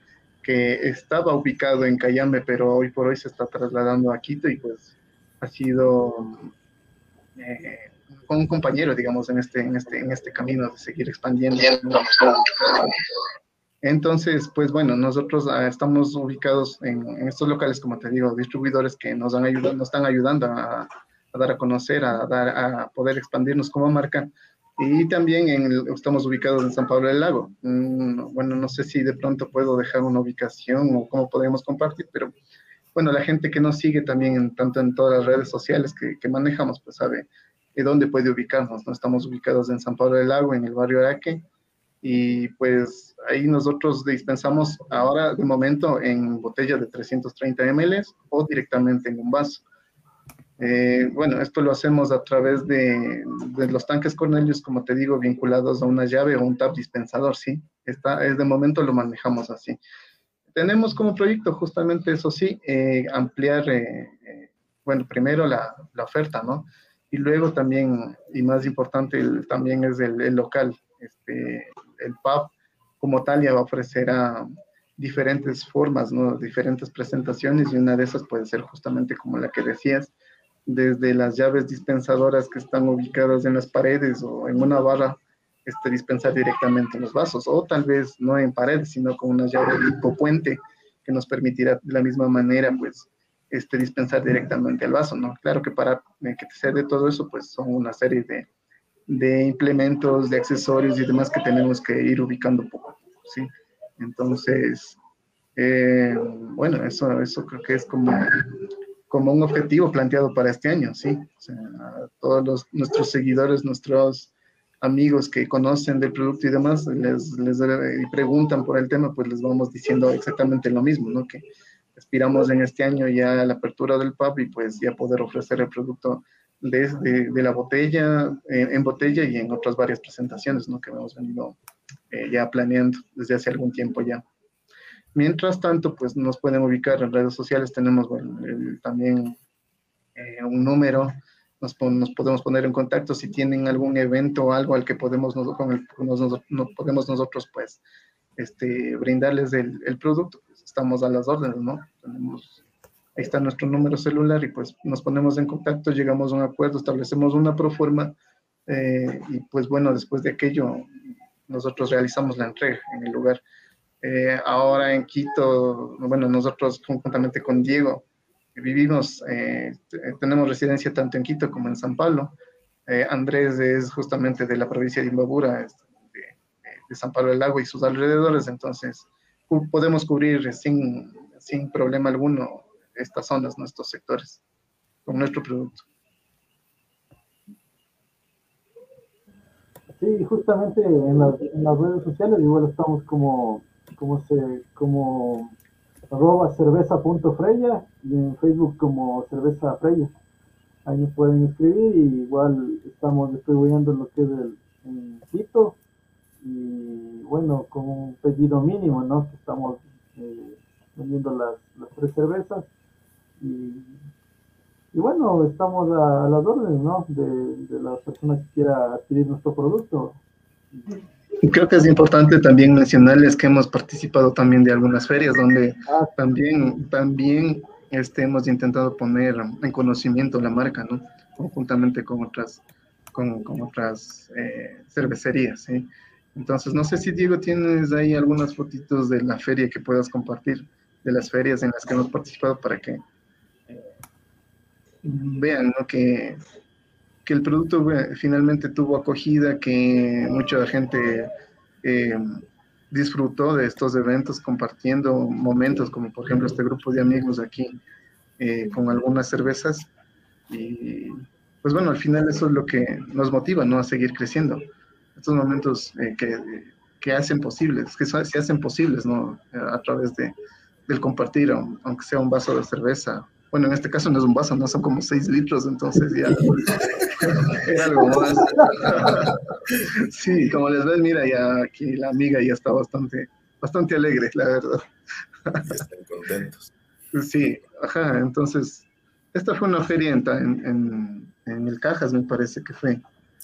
que estaba ubicado en Cayambe, pero hoy por hoy se está trasladando a Quito y pues ha sido eh, un compañero, digamos, en este, en este, en este camino de seguir expandiendo. Entonces, pues bueno, nosotros ah, estamos ubicados en, estos locales, como te digo, distribuidores que nos, han ayudado, nos están ayudando a, dar a conocer, a, dar, a poder expandirnos como marca. Y también estamos ubicados en San Pablo del Lago. Mm, bueno, no sé si de pronto puedo dejar una ubicación o cómo podemos compartir, pero bueno, la gente que nos sigue también, tanto en todas las redes sociales que, que manejamos, pues sabe de dónde puede ubicarnos. ¿no? Estamos ubicados en San Pablo del Lago, en el barrio Araque, y pues ahí nosotros dispensamos ahora de momento en botellas de 330 ml o directamente en un vaso. Eh, bueno, esto lo hacemos a través de, de, los tanques Cornelius, como te digo, vinculados a una llave o un tap dispensador, ¿sí? Está, es de momento lo manejamos así. Tenemos como proyecto justamente eso sí, eh, ampliar, eh, bueno, primero la, la, oferta, ¿no? Y luego también, y más importante, el, también es el, el local. Este, el pub como tal ya va a ofrecer a diferentes formas, ¿no? diferentes presentaciones y una de esas puede ser justamente como la que decías, desde las llaves dispensadoras que están ubicadas en las paredes o en una barra, este, dispensar directamente los vasos, o tal vez no en paredes, sino con una llave tipo puente que nos permitirá de la misma manera, pues, este, dispensar directamente el vaso, ¿no? Claro que para que te sea de todo eso, pues son una serie de, de implementos, de accesorios y demás que tenemos que ir ubicando poco poco, ¿sí? Entonces, eh, bueno, eso, eso creo que es como, como un objetivo planteado para este año, ¿sí? O sea, a todos los, nuestros seguidores, nuestros amigos que conocen del producto y demás, les, les preguntan por el tema, pues les vamos diciendo exactamente lo mismo, ¿no? Que aspiramos en este año ya a la apertura del pub y pues ya poder ofrecer el producto de, de, la botella, en botella y en otras varias presentaciones ¿no? que hemos venido eh, ya planeando desde hace algún tiempo ya. Mientras tanto, pues nos pueden ubicar en redes sociales, tenemos también eh, un número, nos, nos, podemos poner en contacto si tienen algún evento o algo al que podemos, con el, nos, podemos nosotros pues este, brindarles el, el producto, pues estamos a las órdenes, ¿no? Tenemos ahí está nuestro número celular y pues nos ponemos en contacto, llegamos a un acuerdo, establecemos una proforma eh, y pues bueno, después de aquello nosotros realizamos la entrega en el lugar. Eh, ahora en Quito, bueno, nosotros conjuntamente con Diego vivimos, eh, tenemos residencia tanto en Quito como en San Pablo. Andrés es justamente de la provincia de Imbabura, de, de, San Pablo del Lago y sus alrededores, entonces podemos cubrir sin, sin problema alguno estas zonas, nuestros sectores, con nuestro producto. Sí, justamente en, las redes sociales igual estamos como, como se, como arroba cerveza.freya y en Facebook como cerveza freya. Ahí nos pueden escribir y igual estamos distribuyendo lo que es el Quito y bueno, con un pedido mínimo, ¿no? Que estamos eh, vendiendo las, las tres cervezas y, bueno, estamos a, las órdenes, ¿no? De, de, la persona que quiera adquirir nuestro producto. Creo que es importante también mencionarles que hemos participado también de algunas ferias donde ah, también, también este, hemos intentado poner en conocimiento la marca, ¿no? Conjuntamente con otras, con, con otras eh, cervecerías, ¿sí? Entonces, no sé si Diego tienes ahí algunas fotitos de la feria que puedas compartir, de las ferias en las que hemos participado para que vean que, que, el producto finalmente tuvo acogida, que mucha gente eh, disfrutó de estos eventos compartiendo momentos, como por ejemplo este grupo de amigos aquí eh, con algunas cervezas. Y pues bueno, al final eso es lo que nos motiva ¿no? a seguir creciendo. Estos momentos eh, que, que, hacen posibles, que se hacen posibles ¿no? a través de, del compartir, aunque sea un vaso de cerveza bueno, en este caso no es un vaso, no son como 6 litros, entonces ya es algo más. sí, como les ves, mira, ya aquí la amiga ya está bastante, bastante alegre, la verdad. están contentos. Sí, ajá, entonces, esta fue una feria en, en, en el Cajas, me parece que fue.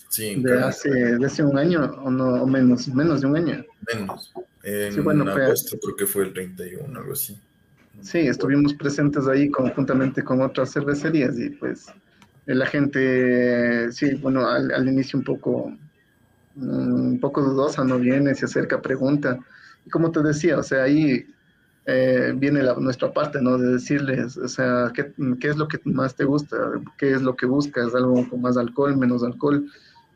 Sí, de hace, de hace un año o no o menos, menos de un año. Menos. En sí, bueno, agosto creo que fue el 31, algo así. Sí, estuvimos presentes ahí conjuntamente con otras cervecerías y pues la gente, sí, bueno, al, inicio un poco, un poco dudosa, no viene, se acerca, pregunta. Y como te decía, o sea, ahí eh, viene la, nuestra parte, ¿no? De decirles, o sea, ¿qué, ¿qué, es lo que más te gusta? ¿Qué es lo que buscas? ¿Algo con más alcohol, menos alcohol?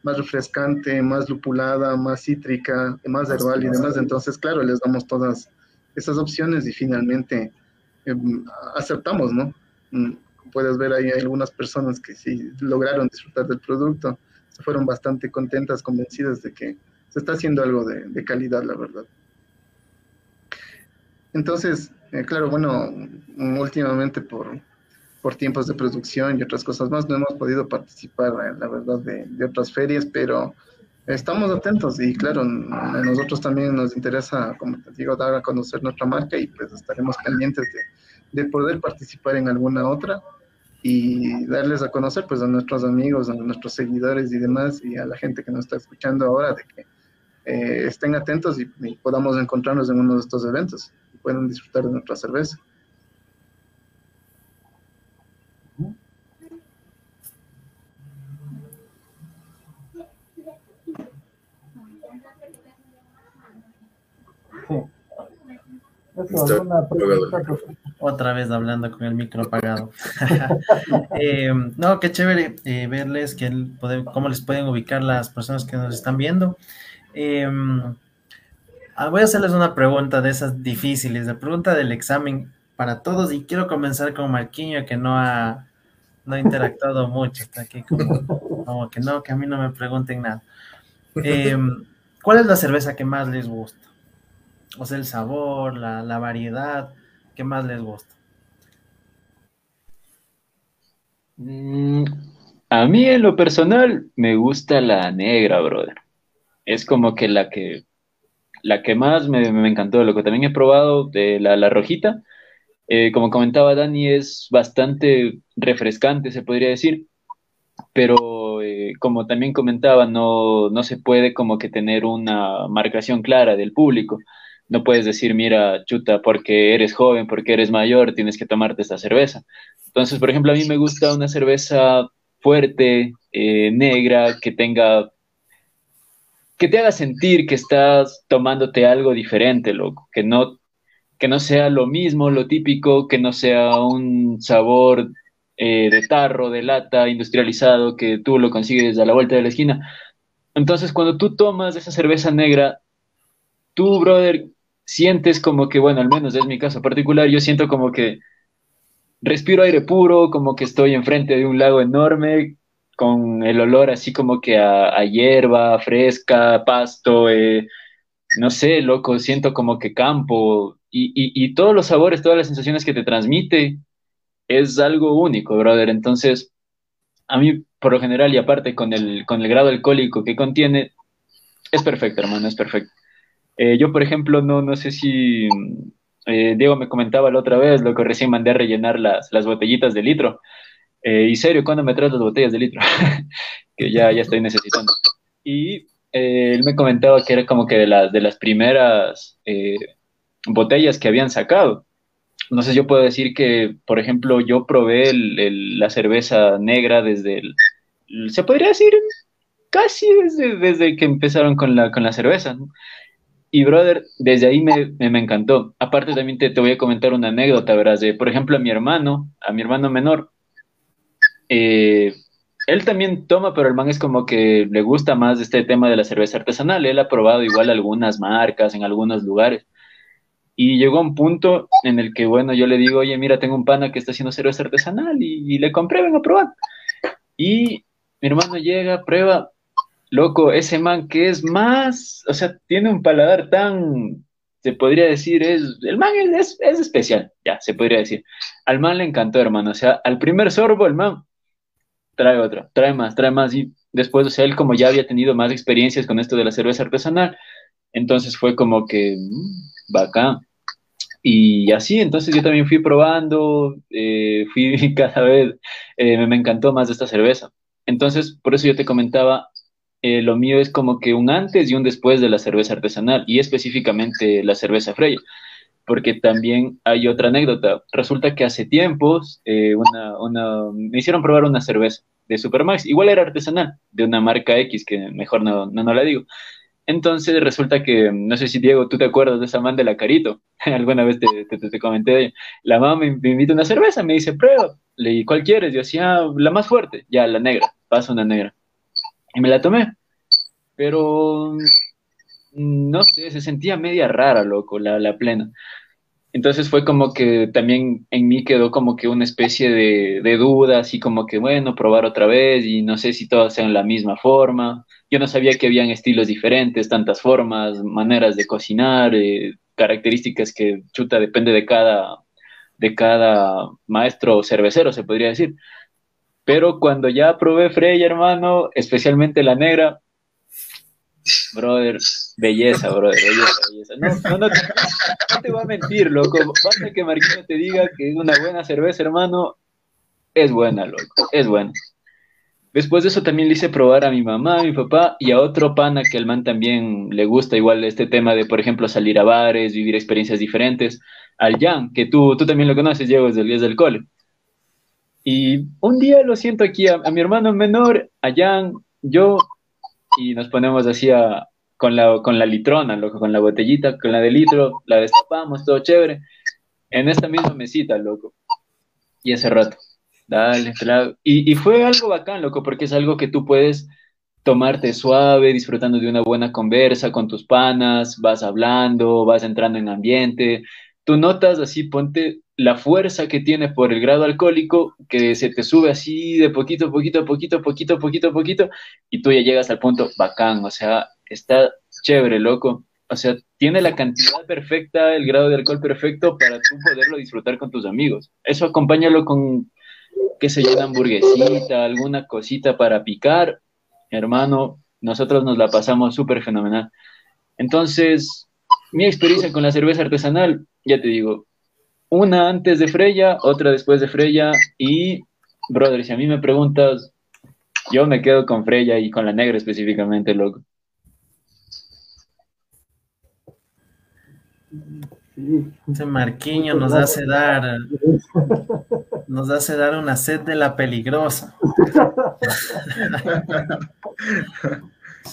más refrescante, más lupulada, más cítrica, más herbal y demás. Entonces, claro, les damos todas esas opciones y finalmente Em, aceptamos, ¿no? Mm, puedes ver ahí algunas personas que sí lograron disfrutar del producto, se fueron bastante contentas, convencidas de que se está haciendo algo de, calidad, la verdad. Entonces, eh, claro, bueno, últimamente por, por tiempos de producción y otras cosas más, no hemos podido participar, eh, la verdad, de, otras ferias, pero estamos atentos y claro, a nosotros también nos interesa, como te digo, dar a conocer nuestra marca y pues estaremos pendientes de, de poder participar en alguna otra y darles a conocer pues a nuestros amigos, a nuestros seguidores y demás y a la gente que nos está escuchando ahora de que eh, estén atentos y, y, podamos encontrarnos en uno de estos eventos y puedan disfrutar de nuestra cerveza. Otra vez hablando con el micro apagado. Eh, no, qué chévere eh, verles que cómo les pueden ubicar las personas que nos están viendo. Eh, ah, voy a hacerles una pregunta de esas difíciles, la pregunta del examen para todos y quiero comenzar con Marquinho que no ha, no ha interactuado mucho, está aquí como, como, que no, que a mí no me pregunten nada. ¿Cuál es la cerveza que más les gusta? O sea, el sabor, la, la variedad, ¿qué más les gusta? Mm, a mí en lo personal me gusta la negra, brother. Es como que la que la que más me, me encantó, lo que también he probado de la, la rojita, eh, como comentaba Dani, es bastante refrescante, se podría decir, pero eh, como también comentaba, no, no se puede como que tener una marcación clara del público No puedes decir, mira, chuta, porque eres joven, porque eres mayor, tienes que tomarte esta cerveza. Entonces, por ejemplo, a mí me gusta una cerveza fuerte, eh, negra, que tenga, que te haga sentir que estás tomándote algo diferente, loco, que no, que no sea lo mismo, lo típico, que no sea un sabor eh, de tarro, de lata, industrializado, que tú lo consigues a la vuelta de la esquina. Entonces, cuando tú tomas esa cerveza negra, tú, brother, sientes como que, bueno, al menos es mi caso particular, yo siento como que respiro aire puro, como que estoy enfrente de un lago enorme, con el olor así como que a, hierba fresca, pasto, eh, no sé, loco, siento como que campo y, y, todos los sabores, todas las sensaciones que te transmite es algo único, brother. Entonces, a mí, por lo general, y aparte con el, con el grado alcohólico que contiene, es perfecto, hermano, es perfecto. Eh, yo, por ejemplo, no, no sé si eh, Diego me comentaba la otra vez, lo que recién mandé a rellenar las, las botellitas de litro. Eh, y serio, ¿cuándo me traes las botellas de litro? que ya, ya estoy necesitando. Y él me comentaba que era como que de las, de las primeras botellas que habían sacado. No sé, yo puedo decir que, por ejemplo, yo probé la cerveza negra desde el, se podría decir, casi desde, desde que empezaron con la, con la cerveza. Y, brother, desde ahí me, me, encantó. Aparte, también te, te, voy a comentar una anécdota, ¿verdad? De, por ejemplo, a mi hermano, a mi hermano menor, eh, él también toma, pero el man es como que le gusta más este tema de la cerveza artesanal. Él ha probado igual algunas marcas en algunos lugares. Y llegó a un punto en el que, bueno, yo le digo, oye, mira, tengo un pana que está haciendo cerveza artesanal y, y le compré, vengo a probar. Y mi hermano llega, prueba, loco, ese man que es más, o sea, tiene un paladar tan, se podría decir, es, el man es, es, especial, ya, se podría decir. Al man le encantó, hermano, o sea, al primer sorbo el man trae otro, trae más, trae más, y después, o sea, él como ya había tenido más experiencias con esto de la cerveza artesanal, entonces fue como que, mm, bacán. Y así, entonces yo también fui probando, eh, fui cada vez, eh, me encantó más esta cerveza. Entonces, por eso yo te comentaba eh, lo mío es como que un antes y un después de la cerveza artesanal y específicamente la cerveza Freya, porque también hay otra anécdota. Resulta que hace tiempos eh, me hicieron probar una cerveza de Supermax, igual era artesanal, de una marca X, que mejor no, no, la digo. Entonces resulta que, no sé si Diego, tú te acuerdas de esa man de la Carito, alguna vez te, te, te, comenté, la mamá me, me, invita una cerveza, me dice, prueba, le dije, ¿cuál quieres? Yo decía, ah, la más fuerte, ya, la negra, pasa una negra y me la tomé. Pero no sé, se sentía media rara, loco, la, la plena. Entonces fue como que también en mí quedó como que una especie de, de duda, así como que, bueno, probar otra vez y no sé si todas sean la misma forma. Yo no sabía que habían estilos diferentes, tantas formas, maneras de cocinar, eh, características que, chuta, depende de cada, de cada maestro cervecero, se podría decir. Pero cuando ya probé Freya, hermano, especialmente la negra, brother, belleza, brother, belleza, belleza. No, no, no, te, voy a mentir, loco. Basta que Marquino te diga que es una buena cerveza, hermano. Es buena, loco, es buena. Después de eso también le hice probar a mi mamá, a mi papá y a otro pana que al man también le gusta igual este tema de, por ejemplo, salir a bares, vivir experiencias diferentes. Al Jan, que tú, tú también lo conoces, Diego, desde el día del cole. Y un día lo siento aquí a, mi hermano menor, a Jan, yo, y nos ponemos así con, la, con la litrona, loco, con la botellita, con la de litro, la destapamos, todo chévere, en esta misma mesita, loco. Y ese rato, dale, y, y fue algo bacán, loco, porque es algo que tú puedes tomarte suave, disfrutando de una buena conversa con tus panas, vas hablando, vas entrando en ambiente, tú notas así, ponte la fuerza que tiene por el grado alcohólico, que se te sube así de poquito, poquito, poquito, poquito, poquito, poquito, y tú ya llegas al punto bacán, o sea, está chévere, loco. O sea, tiene la cantidad perfecta, el grado de alcohol perfecto para tú poderlo disfrutar con tus amigos. Eso acompáñalo con, qué sé yo, una hamburguesita, alguna cosita para picar. Hermano, nosotros nos la pasamos súper fenomenal. Entonces, mi experiencia con la cerveza artesanal, ya te digo, una antes de Freya, otra después de Freya y, brother, si a mí me preguntas, yo me quedo con Freya y con la negra específicamente, loco. Ese Marquiño nos hace dar, nos hace dar una sed de la peligrosa.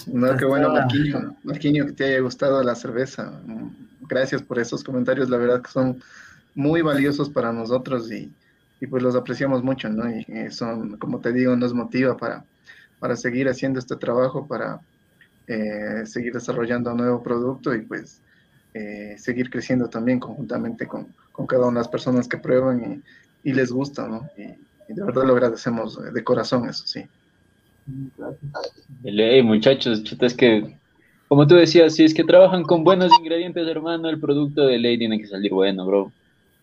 no, qué bueno, Marquiño. Marquiño, que te haya gustado la cerveza. Gracias por esos comentarios, la verdad que son muy valiosos para nosotros y, pues los apreciamos mucho, ¿no? Y son, como te digo, nos motiva para, para seguir haciendo este trabajo, para eh, seguir desarrollando un nuevo producto y pues eh, seguir creciendo también conjuntamente con, con, cada una de las personas que prueban y, y les gusta, ¿no? Y, de verdad lo agradecemos de corazón, eso sí. Hey, muchachos, es que, como tú decías, si es que trabajan con buenos ingredientes, hermano, el producto de ley tiene que salir bueno, bro.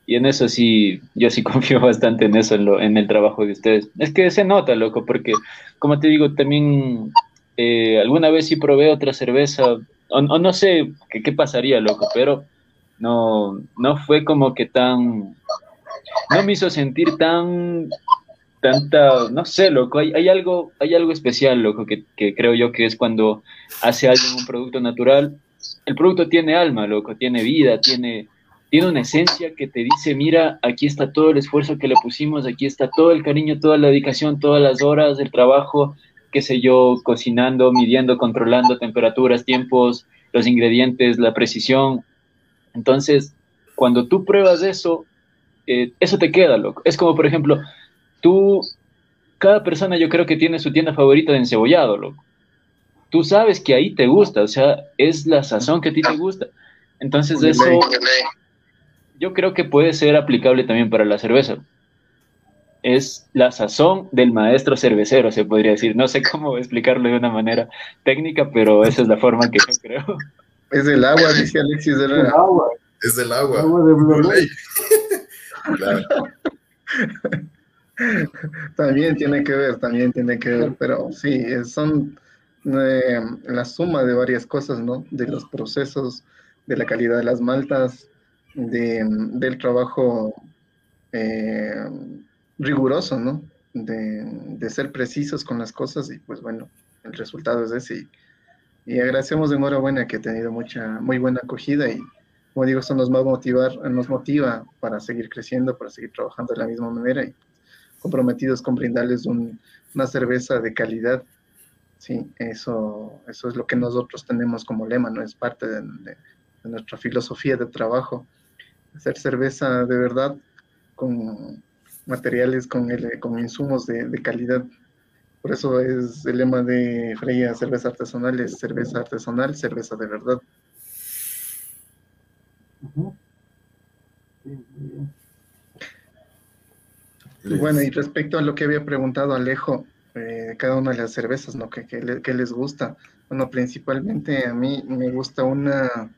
Y en eso sí, yo sí confío bastante en eso, en, lo, en el trabajo de ustedes. Es que se nota, loco, porque, como te digo, también eh, alguna vez sí probé otra cerveza o, no sé qué, pasaría, loco, pero no, no fue como que tan, no me hizo sentir tan, tanta, no sé, loco, hay, hay algo, hay algo especial, loco, que, que, creo yo que es cuando hace alguien un producto natural, el producto tiene alma, loco, tiene vida, tiene, tiene una esencia que te dice, mira, aquí está todo el esfuerzo que le pusimos, aquí está todo el cariño, toda la dedicación, todas las horas, el trabajo, qué sé yo, cocinando, midiendo, controlando temperaturas, tiempos, los ingredientes, la precisión. Entonces, cuando tú pruebas eso, eh, eso te queda, loco. Es como, por ejemplo, tú, cada persona yo creo que tiene su tienda favorita de encebollado, loco. Tú sabes que ahí te gusta, o sea, es la sazón que a ti te gusta. Entonces, eso yo creo que puede ser aplicable también para la cerveza es la sazón del maestro cervecero, se podría decir. No sé cómo explicarlo de una manera técnica, pero esa es la forma que yo creo. Es del agua, dice Alexis. Es del agua. Es del agua. agua de también tiene que ver, también tiene que ver, pero sí, son eh, la suma de varias cosas, ¿no? De los procesos, de la calidad de las maltas, de, del trabajo eh, riguroso, ¿no? De, ser precisos con las cosas y pues bueno, el resultado es ese. Y, agradecemos de enhorabuena que ha tenido mucha, muy buena acogida y como digo, eso nos va a motivar, nos motiva para seguir creciendo, para seguir trabajando de la misma manera y comprometidos con brindarles una cerveza de calidad. Sí, eso, eso es lo que nosotros tenemos como lema, ¿no? Es parte de nuestra filosofía de trabajo. Hacer cerveza de verdad con, materiales con, el, con insumos de, calidad. Por eso es el lema de Freya Cerveza Artesanal, es cerveza artesanal, cerveza de verdad. Bueno, y respecto a lo que había preguntado Alejo, eh, cada una de las cervezas, ¿no? ¿Qué, qué, les gusta? Bueno, principalmente a mí me gusta una,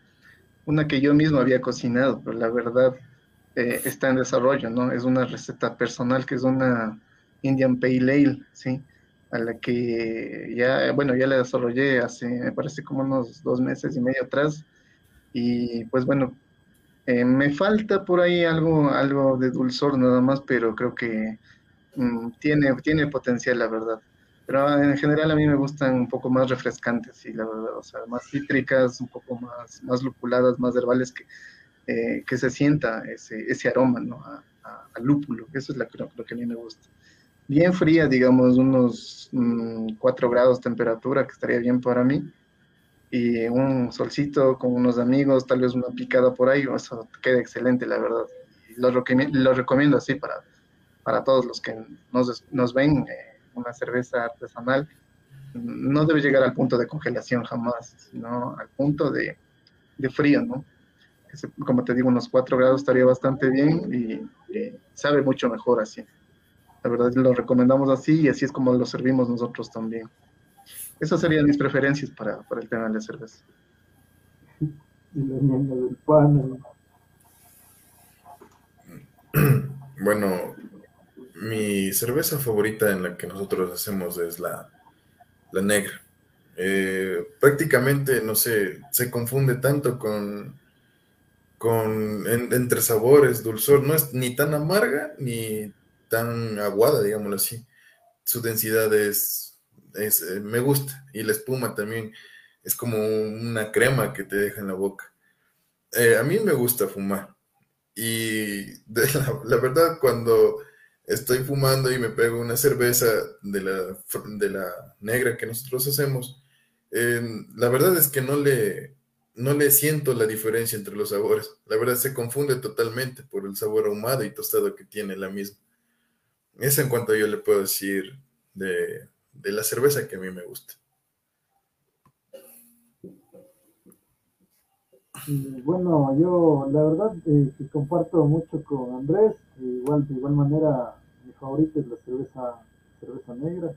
una que yo mismo había cocinado, pero la verdad eh, está en desarrollo, ¿no? Es una receta personal que es una Indian Pale Ale, ¿sí? A la que ya, bueno, ya la desarrollé hace, me parece como unos dos meses y medio atrás. Y pues bueno, eh, me falta por ahí algo, algo de dulzor nada más, pero creo que mm, tiene, tiene potencial, la verdad. Pero en general a mí me gustan un poco más refrescantes, sí, la verdad, o sea, más cítricas, un poco más, más lupuladas, más herbales que eh, que se sienta ese, ese aroma ¿no? a, lúpulo. Eso es la, lo, que a mí me gusta. Bien fría, digamos, unos 4 mm, grados temperatura, que estaría bien para mí. Y un solcito con unos amigos, tal vez una picada por ahí, eso queda excelente, la verdad. lo, lo recomiendo así para, para todos los que nos, nos ven, eh, una cerveza artesanal. No debe llegar al punto de congelación jamás, sino al punto de, de frío, ¿no? como te digo, unos 4 grados estaría bastante bien y, sabe mucho mejor así. La verdad lo recomendamos así y así es como lo servimos nosotros también. Esas serían mis preferencias para, para el tema de la cerveza. Y la del pan. Bueno, mi cerveza favorita en la que nosotros hacemos es la, la negra. Eh, prácticamente, no sé, se confunde tanto con con entre sabores, dulzor, no es ni tan amarga ni tan aguada, digámoslo así. Su densidad es, es eh, me gusta y la espuma también es como una crema que te deja en la boca. eh, a mí me gusta fumar. Y la, verdad, cuando estoy fumando y me pego una cerveza de la, de la negra que nosotros hacemos, la verdad es que no le, no le siento la diferencia entre los sabores. La verdad se confunde totalmente por el sabor ahumado y tostado que tiene la misma. Eso en cuanto yo le puedo decir de, de la cerveza que a mí me gusta. Bueno, yo la verdad eh, comparto mucho con Andrés, igual de igual manera favorita es la cerveza cerveza negra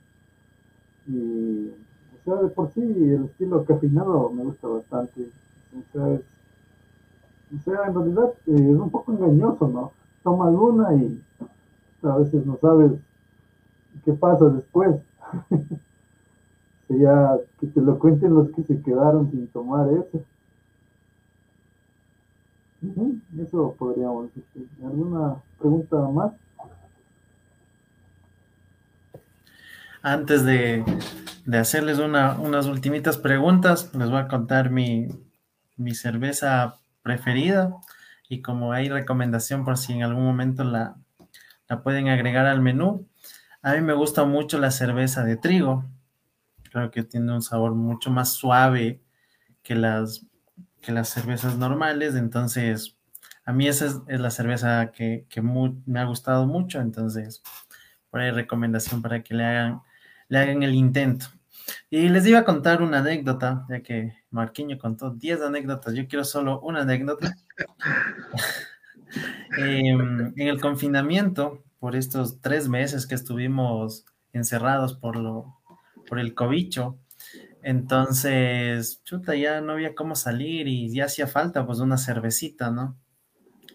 y o sea de por sí el estilo cafeinado me gusta bastante, o sea, o sea en realidad eh, es un poco engañoso, ¿no? Tomas una y a veces no sabes qué pasa después. ya que te lo cuenten los que se quedaron sin tomar eso. Eso podríamos decir. ¿Alguna pregunta más? Antes de, hacerles unas ultimitas preguntas, les voy a contar mi, cerveza preferida y como hay recomendación por si en algún momento la, la pueden agregar al menú. A mí me gusta mucho la cerveza de trigo. Creo que tiene un sabor mucho más suave que las que las cervezas normales, entonces a mí esa es, la cerveza que, me ha gustado mucho, entonces por ahí recomendación para que le hagan, le hagan el intento. Y les iba a contar una anécdota, ya que Marquiño contó 10 anécdotas, yo quiero solo una anécdota. Em, en el confinamiento, por estos tres meses que estuvimos encerrados por, lo, por el cobicho, entonces, chuta, ya no había cómo salir y ya hacía falta pues una cervecita, ¿no?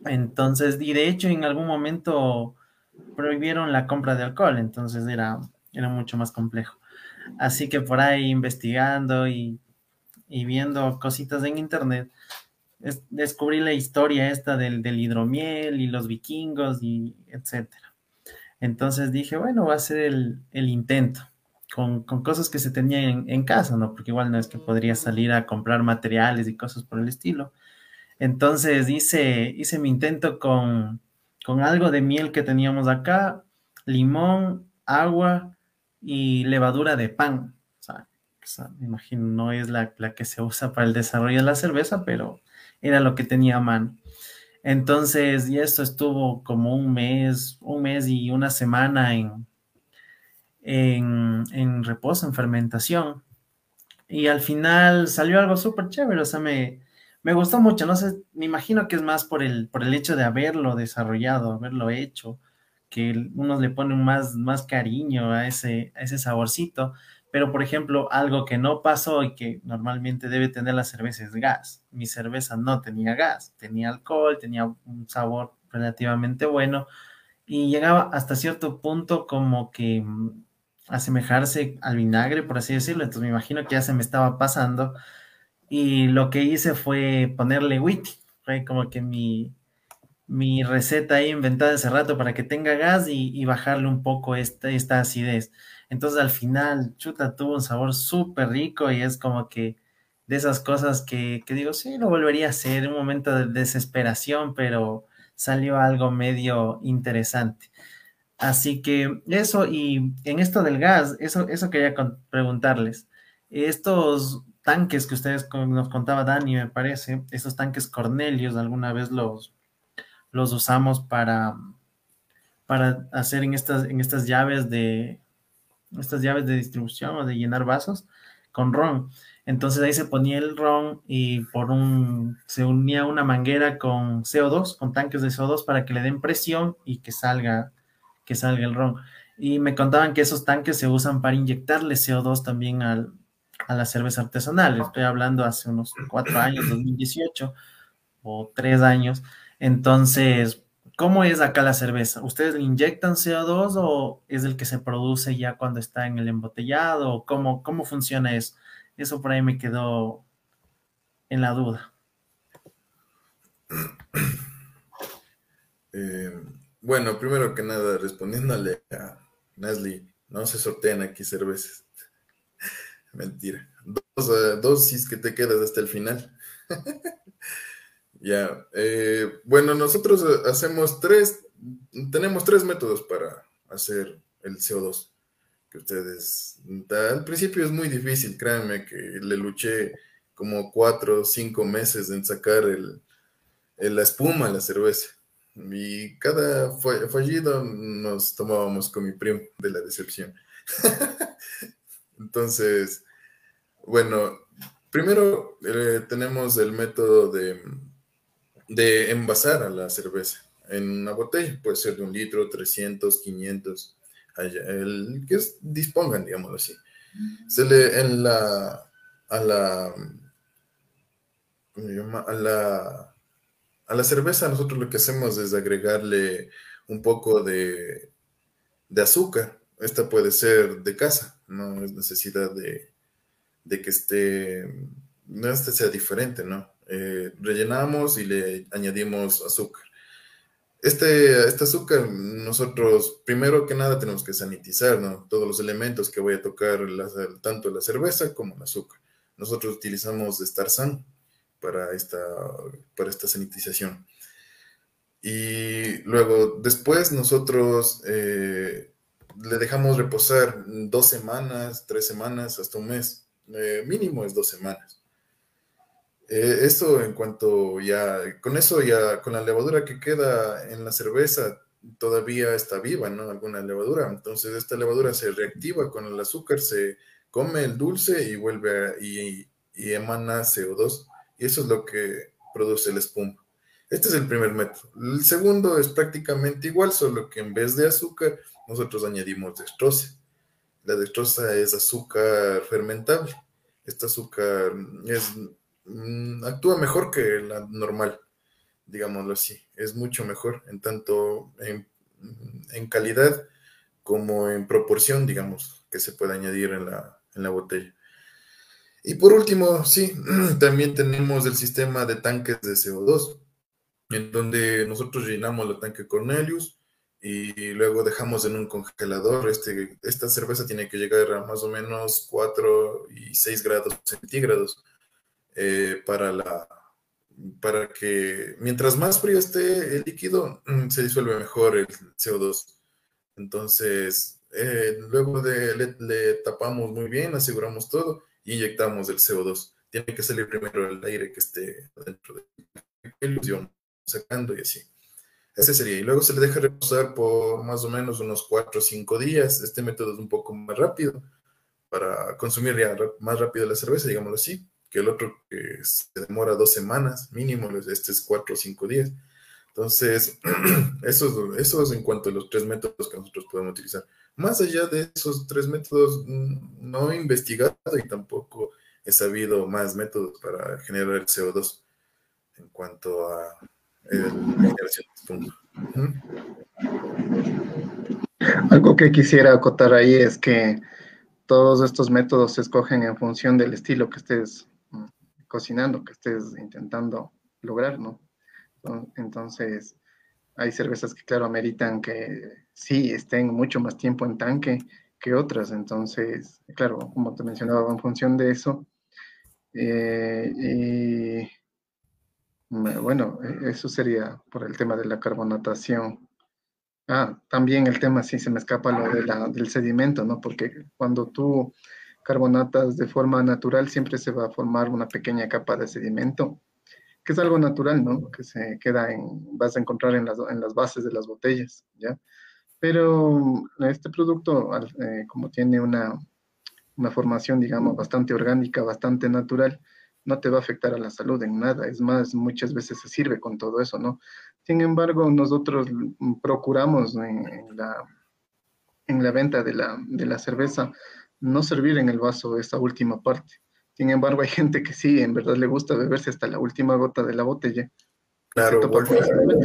Entonces, y de hecho en algún momento prohibieron la compra de alcohol, entonces era, era mucho más complejo. Así que por ahí investigando y, viendo cositas en internet, descubrí la historia esta del, del, hidromiel y los vikingos y etcétera. Entonces dije, bueno, va a ser el, el intento con, cosas que se tenían en, casa, ¿no? Porque igual no es que podría salir a comprar materiales y cosas por el estilo. Entonces hice, hice mi intento con, algo de miel que teníamos acá, limón, agua y levadura de pan. O sea, me imagino, no es la, la, que se usa para el desarrollo de la cerveza, pero era lo que tenía a mano. Entonces, y esto estuvo como un mes, un mes y una semana en, en, reposo, en fermentación. Y al final salió algo súper chévere, o sea, me, me gustó mucho, no sé, me imagino que es más por el, por el hecho de haberlo desarrollado, haberlo hecho, que uno le pone más, más cariño a ese, a ese saborcito. Pero, por ejemplo, algo que no pasó y que normalmente debe tener la cerveza es gas. Mi cerveza no tenía gas, tenía alcohol, tenía un sabor relativamente bueno y llegaba hasta cierto punto como que asemejarse al vinagre, por así decirlo. Entonces me imagino que ya se me estaba pasando. Y lo que hice fue ponerle witty. Como que mi, mi receta ahí inventada hace rato para que tenga gas y, bajarle un poco esta, esta acidez. Entonces al final, chuta, tuvo un sabor súper rico y es como que de esas cosas que, que digo, sí, lo volvería a hacer, un momento de desesperación, pero salió algo medio interesante. Así que eso, y en esto del gas, eso, eso quería preguntarles. Estos tanques que ustedes nos contaba Dani, me parece, estos tanques Cornelius, alguna vez los, los usamos para, para hacer en estas, en estas llaves de estas llaves de distribución o de llenar vasos con ron. Entonces ahí se ponía el ron y por un se unía una manguera con CO2, con tanques de CO2 para que le den presión y que salga que salga el ron. Y me contaban que esos tanques se usan para inyectarle CO2 también al, a la cerveza artesanal. Estoy hablando hace unos cuatro años, 2018 o tres años. Entonces, ¿cómo es acá la cerveza? ¿Ustedes le inyectan CO2 o es el que se produce ya cuando está en el embotellado? ¿Cómo, cómo funciona eso? Eso por ahí me quedó en la duda. Eh, bueno, primero que nada, respondiéndole a Nasli, no se sortean aquí cervezas. Mentira. Dos uh, dosis que te quedas hasta el final. Ya, eh, bueno, nosotros hacemos tres, tenemos tres métodos para hacer el CO2 que ustedes, al principio es muy difícil, créanme que le luché como cuatro o cinco meses en sacar el, la espuma, la cerveza. Y cada fallido nos tomábamos con mi primo de la decepción. Entonces, bueno, primero eh, tenemos el método de, de envasar a la cerveza en una botella, puede ser de un litro, 300, 500, el que dispongan, digamos así. Se le en la a la a la a la cerveza nosotros lo que hacemos es agregarle un poco de, de azúcar. Esta puede ser de casa, no es necesidad de, de que esté, no este sea diferente, ¿no? Eh, rellenamos y le añadimos azúcar. Este, este azúcar, nosotros primero que nada tenemos que sanitizar, ¿no? Todos los elementos que voy a tocar, tanto la cerveza como el azúcar. Nosotros utilizamos Starsan para esta, para esta sanitización. Y luego, después nosotros eh, le dejamos reposar dos semanas, tres semanas, hasta un mes. Eh, mínimo es dos semanas. Eh, esto en cuanto ya, con eso ya, con la levadura que queda en la cerveza, todavía está viva, ¿no? Alguna levadura. Entonces esta levadura se reactiva con el azúcar, se come el dulce y vuelve a, y, emana CO2. Y eso es lo que produce el espuma. Este es el primer método. El segundo es prácticamente igual, solo que en vez de azúcar, nosotros añadimos dextrosa. La dextrosa es azúcar fermentable. Este azúcar es Mm, actúa mejor que la normal, digámoslo así. Es mucho mejor en tanto en, calidad como en proporción, digamos, que se puede añadir en la, en la botella. Y por último, sí, también tenemos el sistema de tanques de CO2, en donde nosotros llenamos el tanque Cornelius y luego dejamos en un congelador. Este, esta cerveza tiene que llegar a más o menos 4 y 6 grados centígrados eh, para, la, para que mientras más frío esté el líquido, mm, se disuelve mejor el CO2. Entonces, eh, luego de, le, tapamos muy bien, aseguramos todo y inyectamos el CO2. Tiene que salir primero el aire que esté dentro de la ilusión, sacando y así. Ese sería. Y luego se le deja reposar por más o menos unos 4 o 5 días. Este método es un poco más rápido para consumir más rápido la cerveza, digámoslo así que el otro que se demora dos semanas, mínimo, este es cuatro o cinco días. Entonces, eso, eso es en cuanto a los tres métodos que nosotros podemos utilizar. Más allá de esos tres métodos, mm, no he investigado y tampoco he sabido más métodos para generar el CO2 en cuanto a la generación de Algo que quisiera acotar ahí es que todos estos métodos se escogen en función del estilo que estés cocinando que estés intentando lograr, ¿no? Entonces, hay cervezas que, claro, ameritan que sí estén mucho más tiempo en tanque que otras. Entonces, claro, como te mencionaba, en función de eso. Eh, y bueno, e, eso sería por el tema de la carbonatación. Ah, también el tema, sí, se me escapa lo de la, del sedimento, ¿no? Porque cuando tú carbonatas de forma natural, siempre se va a formar una pequeña capa de sedimento, que es algo natural, ¿no? Que se queda en, vas a encontrar en las, en las bases de las botellas, ¿ya? Pero este producto, eh, como tiene una, una formación, digamos, bastante orgánica, bastante natural, no te va a afectar a la salud en nada. Es más, muchas veces se sirve con todo eso, ¿no? Sin embargo, nosotros procuramos en, la, en la venta de la, de la cerveza no servir en el vaso esa última parte. Sin embargo, hay gente que sí, en verdad le gusta beberse hasta la última gota de la botella. Claro,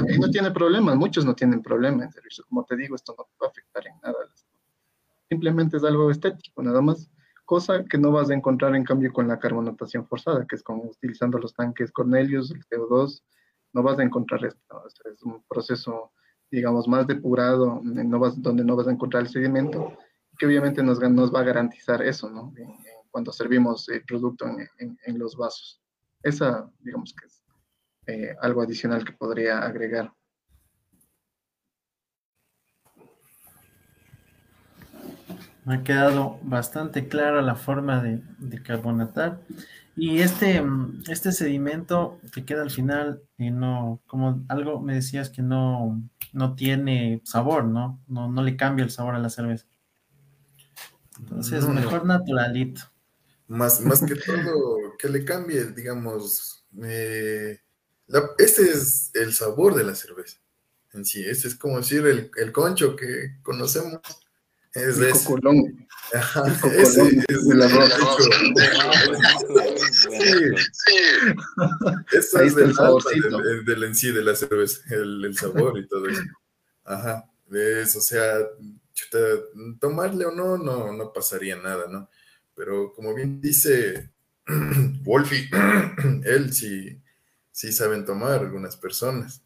y no tiene problemas, muchos no tienen problemas. Como te digo, esto no va a afectar en nada. Simplemente es algo estético, nada más. Cosa que no vas a encontrar en cambio con la carbonatación forzada, que es como utilizando los tanques Cornelius, el CO2, no vas a encontrar esto. Es un proceso, digamos, más depurado, no vas, donde no vas a encontrar el sedimento que obviamente nos, nos va a garantizar eso, ¿no? cuando servimos el producto en, los vasos. Esa, digamos que es eh, algo adicional que podría agregar. Me ha quedado bastante clara la forma de, carbonatar. Y este, este sedimento que queda al final, y no, como algo me decías que no, no tiene sabor, ¿no? ¿no? No le cambia el sabor a la cerveza. Entonces, mejor naturalito. Más, más que todo, que le cambie, digamos, eh, este es el sabor de la cerveza en sí. Este es como decir el, el concho que conocemos es el cocolón. Ajá, ese es el arroz Sí, Eso es del, del, del, en sí de la cerveza, el, el, sabor y todo eso. Ajá, es, o sea, tomarle o no, no, no pasaría nada, ¿no? Pero como bien dice Wolfie, él sí, sí saben tomar algunas personas.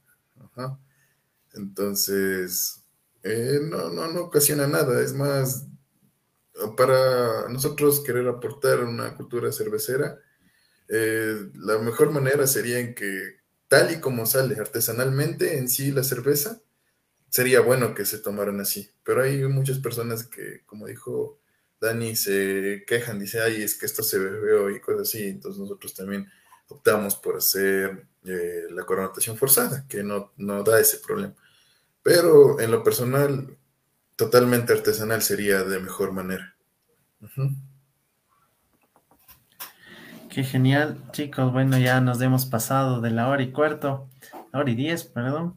Entonces, eh, no, no, no ocasiona nada, es más, para nosotros querer aportar una cultura cervecera, eh, la mejor manera sería en que tal y como sale artesanalmente en sí la cerveza, sería bueno que se tomaran así. Pero hay muchas personas que, como dijo Dani, se quejan, dice, ay, es que esto se bebió y cosas así. Entonces nosotros también optamos por hacer eh, la coronación forzada, que no, no da ese problema. Pero en lo personal, totalmente artesanal sería de mejor manera. Qué genial, chicos. Bueno, ya nos hemos pasado de la hora y cuarto, la hora y diez, perdón.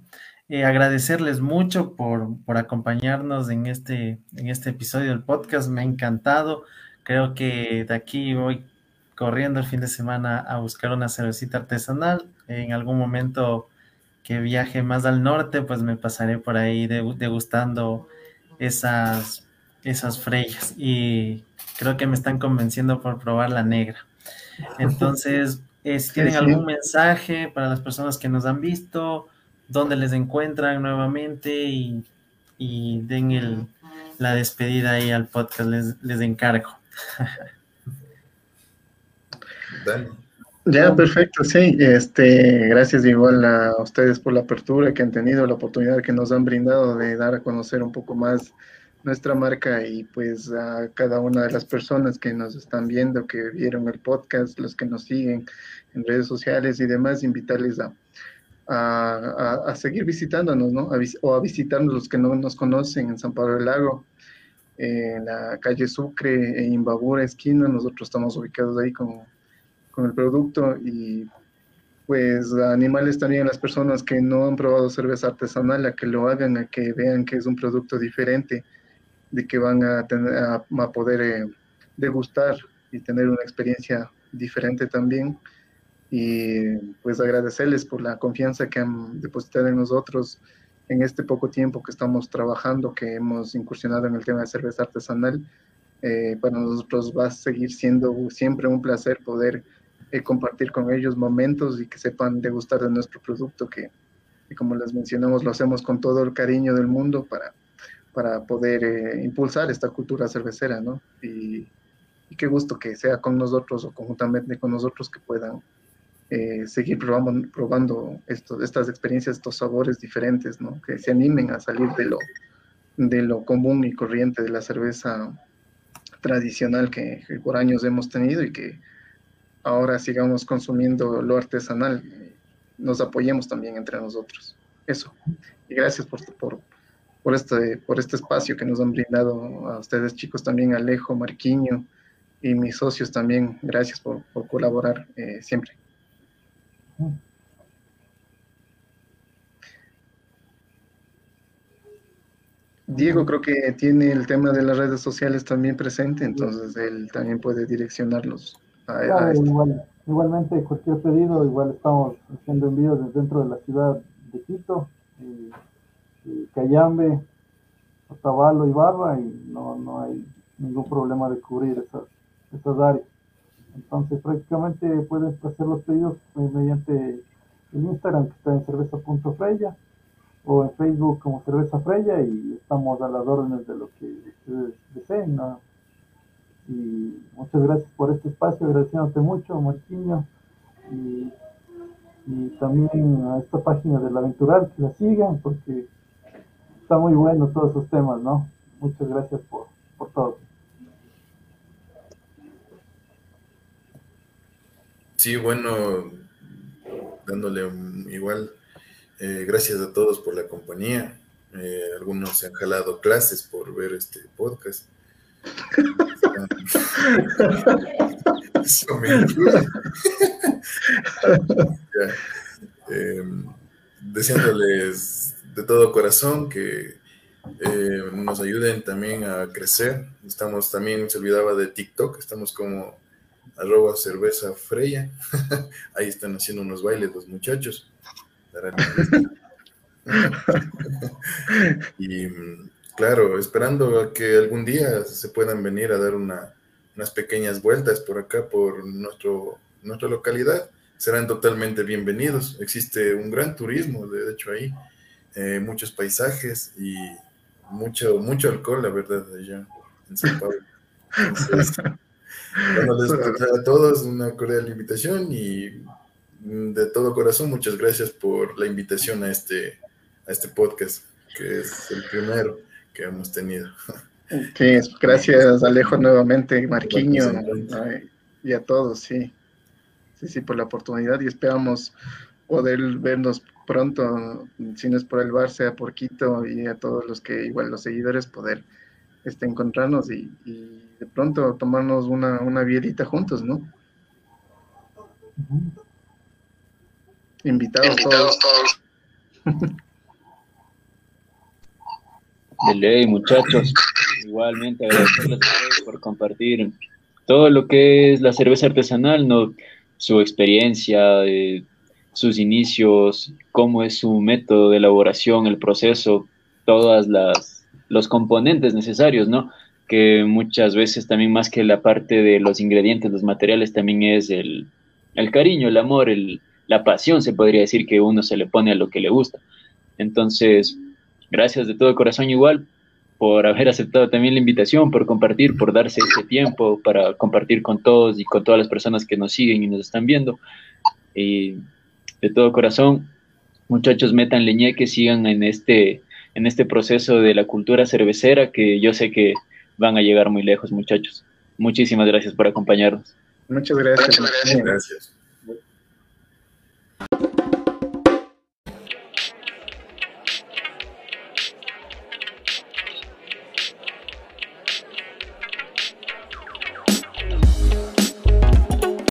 Eh, agradecerles mucho por, por, acompañarnos en este, en este episodio del podcast. Me ha encantado. Creo que de aquí voy corriendo el fin de semana a buscar una cervecita artesanal. En algún momento que viaje más al norte, pues me pasaré por ahí degustando esas, esas freyas y creo que me están convenciendo por probar la negra. Entonces, si tienen algún mensaje para las personas que nos han visto, dónde les encuentran nuevamente y, den el, la despedida ahí al podcast, les, les encargo. Dale. Ya, perfecto, sí. Este, gracias igual a ustedes por la apertura que han tenido, la oportunidad que nos han brindado de dar a conocer un poco más nuestra marca y pues a cada una de las personas que nos están viendo, que vieron el podcast, los que nos siguen en redes sociales y demás, invitarles a, a, seguir visitándonos, ¿no? o a visitarnos los que no nos conocen en San Pablo del Lago, en la calle Sucre, en Imbabura, esquina, nosotros estamos ubicados ahí como con el producto y pues animales también las personas que no han probado cerveza artesanal a que lo hagan, a que vean que es un producto diferente, de que van a, tener, a, poder eh, degustar y tener una experiencia diferente también. Y pues agradecerles por la confianza que han depositado en nosotros en este poco tiempo que estamos trabajando, que hemos incursionado en el tema de cerveza artesanal. Eh, para nosotros va a seguir siendo siempre un placer poder eh, compartir con ellos momentos y que sepan degustar de nuestro producto, que, como les mencionamos, lo hacemos con todo el cariño del mundo para, para poder eh, impulsar esta cultura cervecera, ¿no? Y, qué gusto que sea con nosotros o conjuntamente con nosotros que puedan eh, seguir probando, probando estas experiencias, estos sabores diferentes. Que se animen a salir de lo, de lo común y corriente de la cerveza tradicional que por años hemos tenido y que ahora sigamos consumiendo lo artesanal, nos apoyemos también entre nosotros. Eso. Y gracias por, por, por, este, por este espacio que nos han brindado a ustedes chicos también, Alejo, Marquiño y mis socios también. Gracias por, por colaborar eh, siempre. Diego creo que tiene el tema de las redes sociales también presente, entonces él también puede direccionarlos igualmente, cualquier pedido, igual estamos haciendo envíos desde dentro de la ciudad de Quito, Cayambe, Otavalo y Barra, y no, no hay ningún problema de cubrir esas, esas áreas. Entonces, prácticamente puedes hacer los pedidos mediante el Instagram que está en cerveza.freya o en Facebook como cerveza freya y estamos a las órdenes de lo que ustedes deseen. ¿no? Y muchas gracias por este espacio, agradeciéndote mucho, Marquinho. Y también a esta página del Aventural, que la sigan porque está muy bueno todos esos temas, ¿no? Muchas gracias por, por todo. Sí, bueno, dándole igual eh, gracias a todos por la compañía. Eh, algunos se han jalado clases por ver este podcast. Eso em, deseándoles de todo corazón que eh, nos ayuden también a crecer. Estamos también, se olvidaba de TikTok, estamos como arroba cerveza freya. Ahí están haciendo unos bailes los muchachos. y claro, esperando a que algún día se puedan venir a dar unas pequeñas vueltas por acá, por nuestro, nuestra localidad, serán totalmente bienvenidos. Existe un gran turismo, de hecho, ahí, eh, muchos paisajes y mucho, mucho alcohol, la verdad, allá en San Pablo. a todos una cordial invitación y de todo corazón, muchas gracias por la invitación a este, a este podcast, que es el primero que hemos tenido. Sí, gracias Alejo nuevamente, Marquiño, y a todos, sí. Sí, sí, por la oportunidad y esperamos poder vernos pronto, si no es por el bar, sea por Quito y a todos los que, igual los seguidores, poder este, encontrarnos y, de pronto tomarnos una, una juntos, ¿no? Invitados, todos. De ley, muchachos. Igualmente agradecerles por compartir todo lo que es la cerveza artesanal, ¿no? su experiencia, eh, sus inicios, cómo es su método de elaboración, el proceso, todas las los componentes necesarios, ¿no? Que muchas veces también más que la parte de los ingredientes, los materiales, también es el, el cariño, el amor, el, la pasión, se podría decir que uno se le pone a lo que le gusta. Entonces, gracias de todo corazón igual por haber aceptado también la invitación, por compartir, por darse ese tiempo para compartir con todos y con todas las personas que nos siguen y nos están viendo. Y de todo corazón, muchachos, metan leñe, sigan en este, en este proceso de la cultura cervecera, que yo sé que van a llegar muy lejos, muchachos. Muchísimas gracias por acompañarnos. Muchas gracias. Muchas gracias.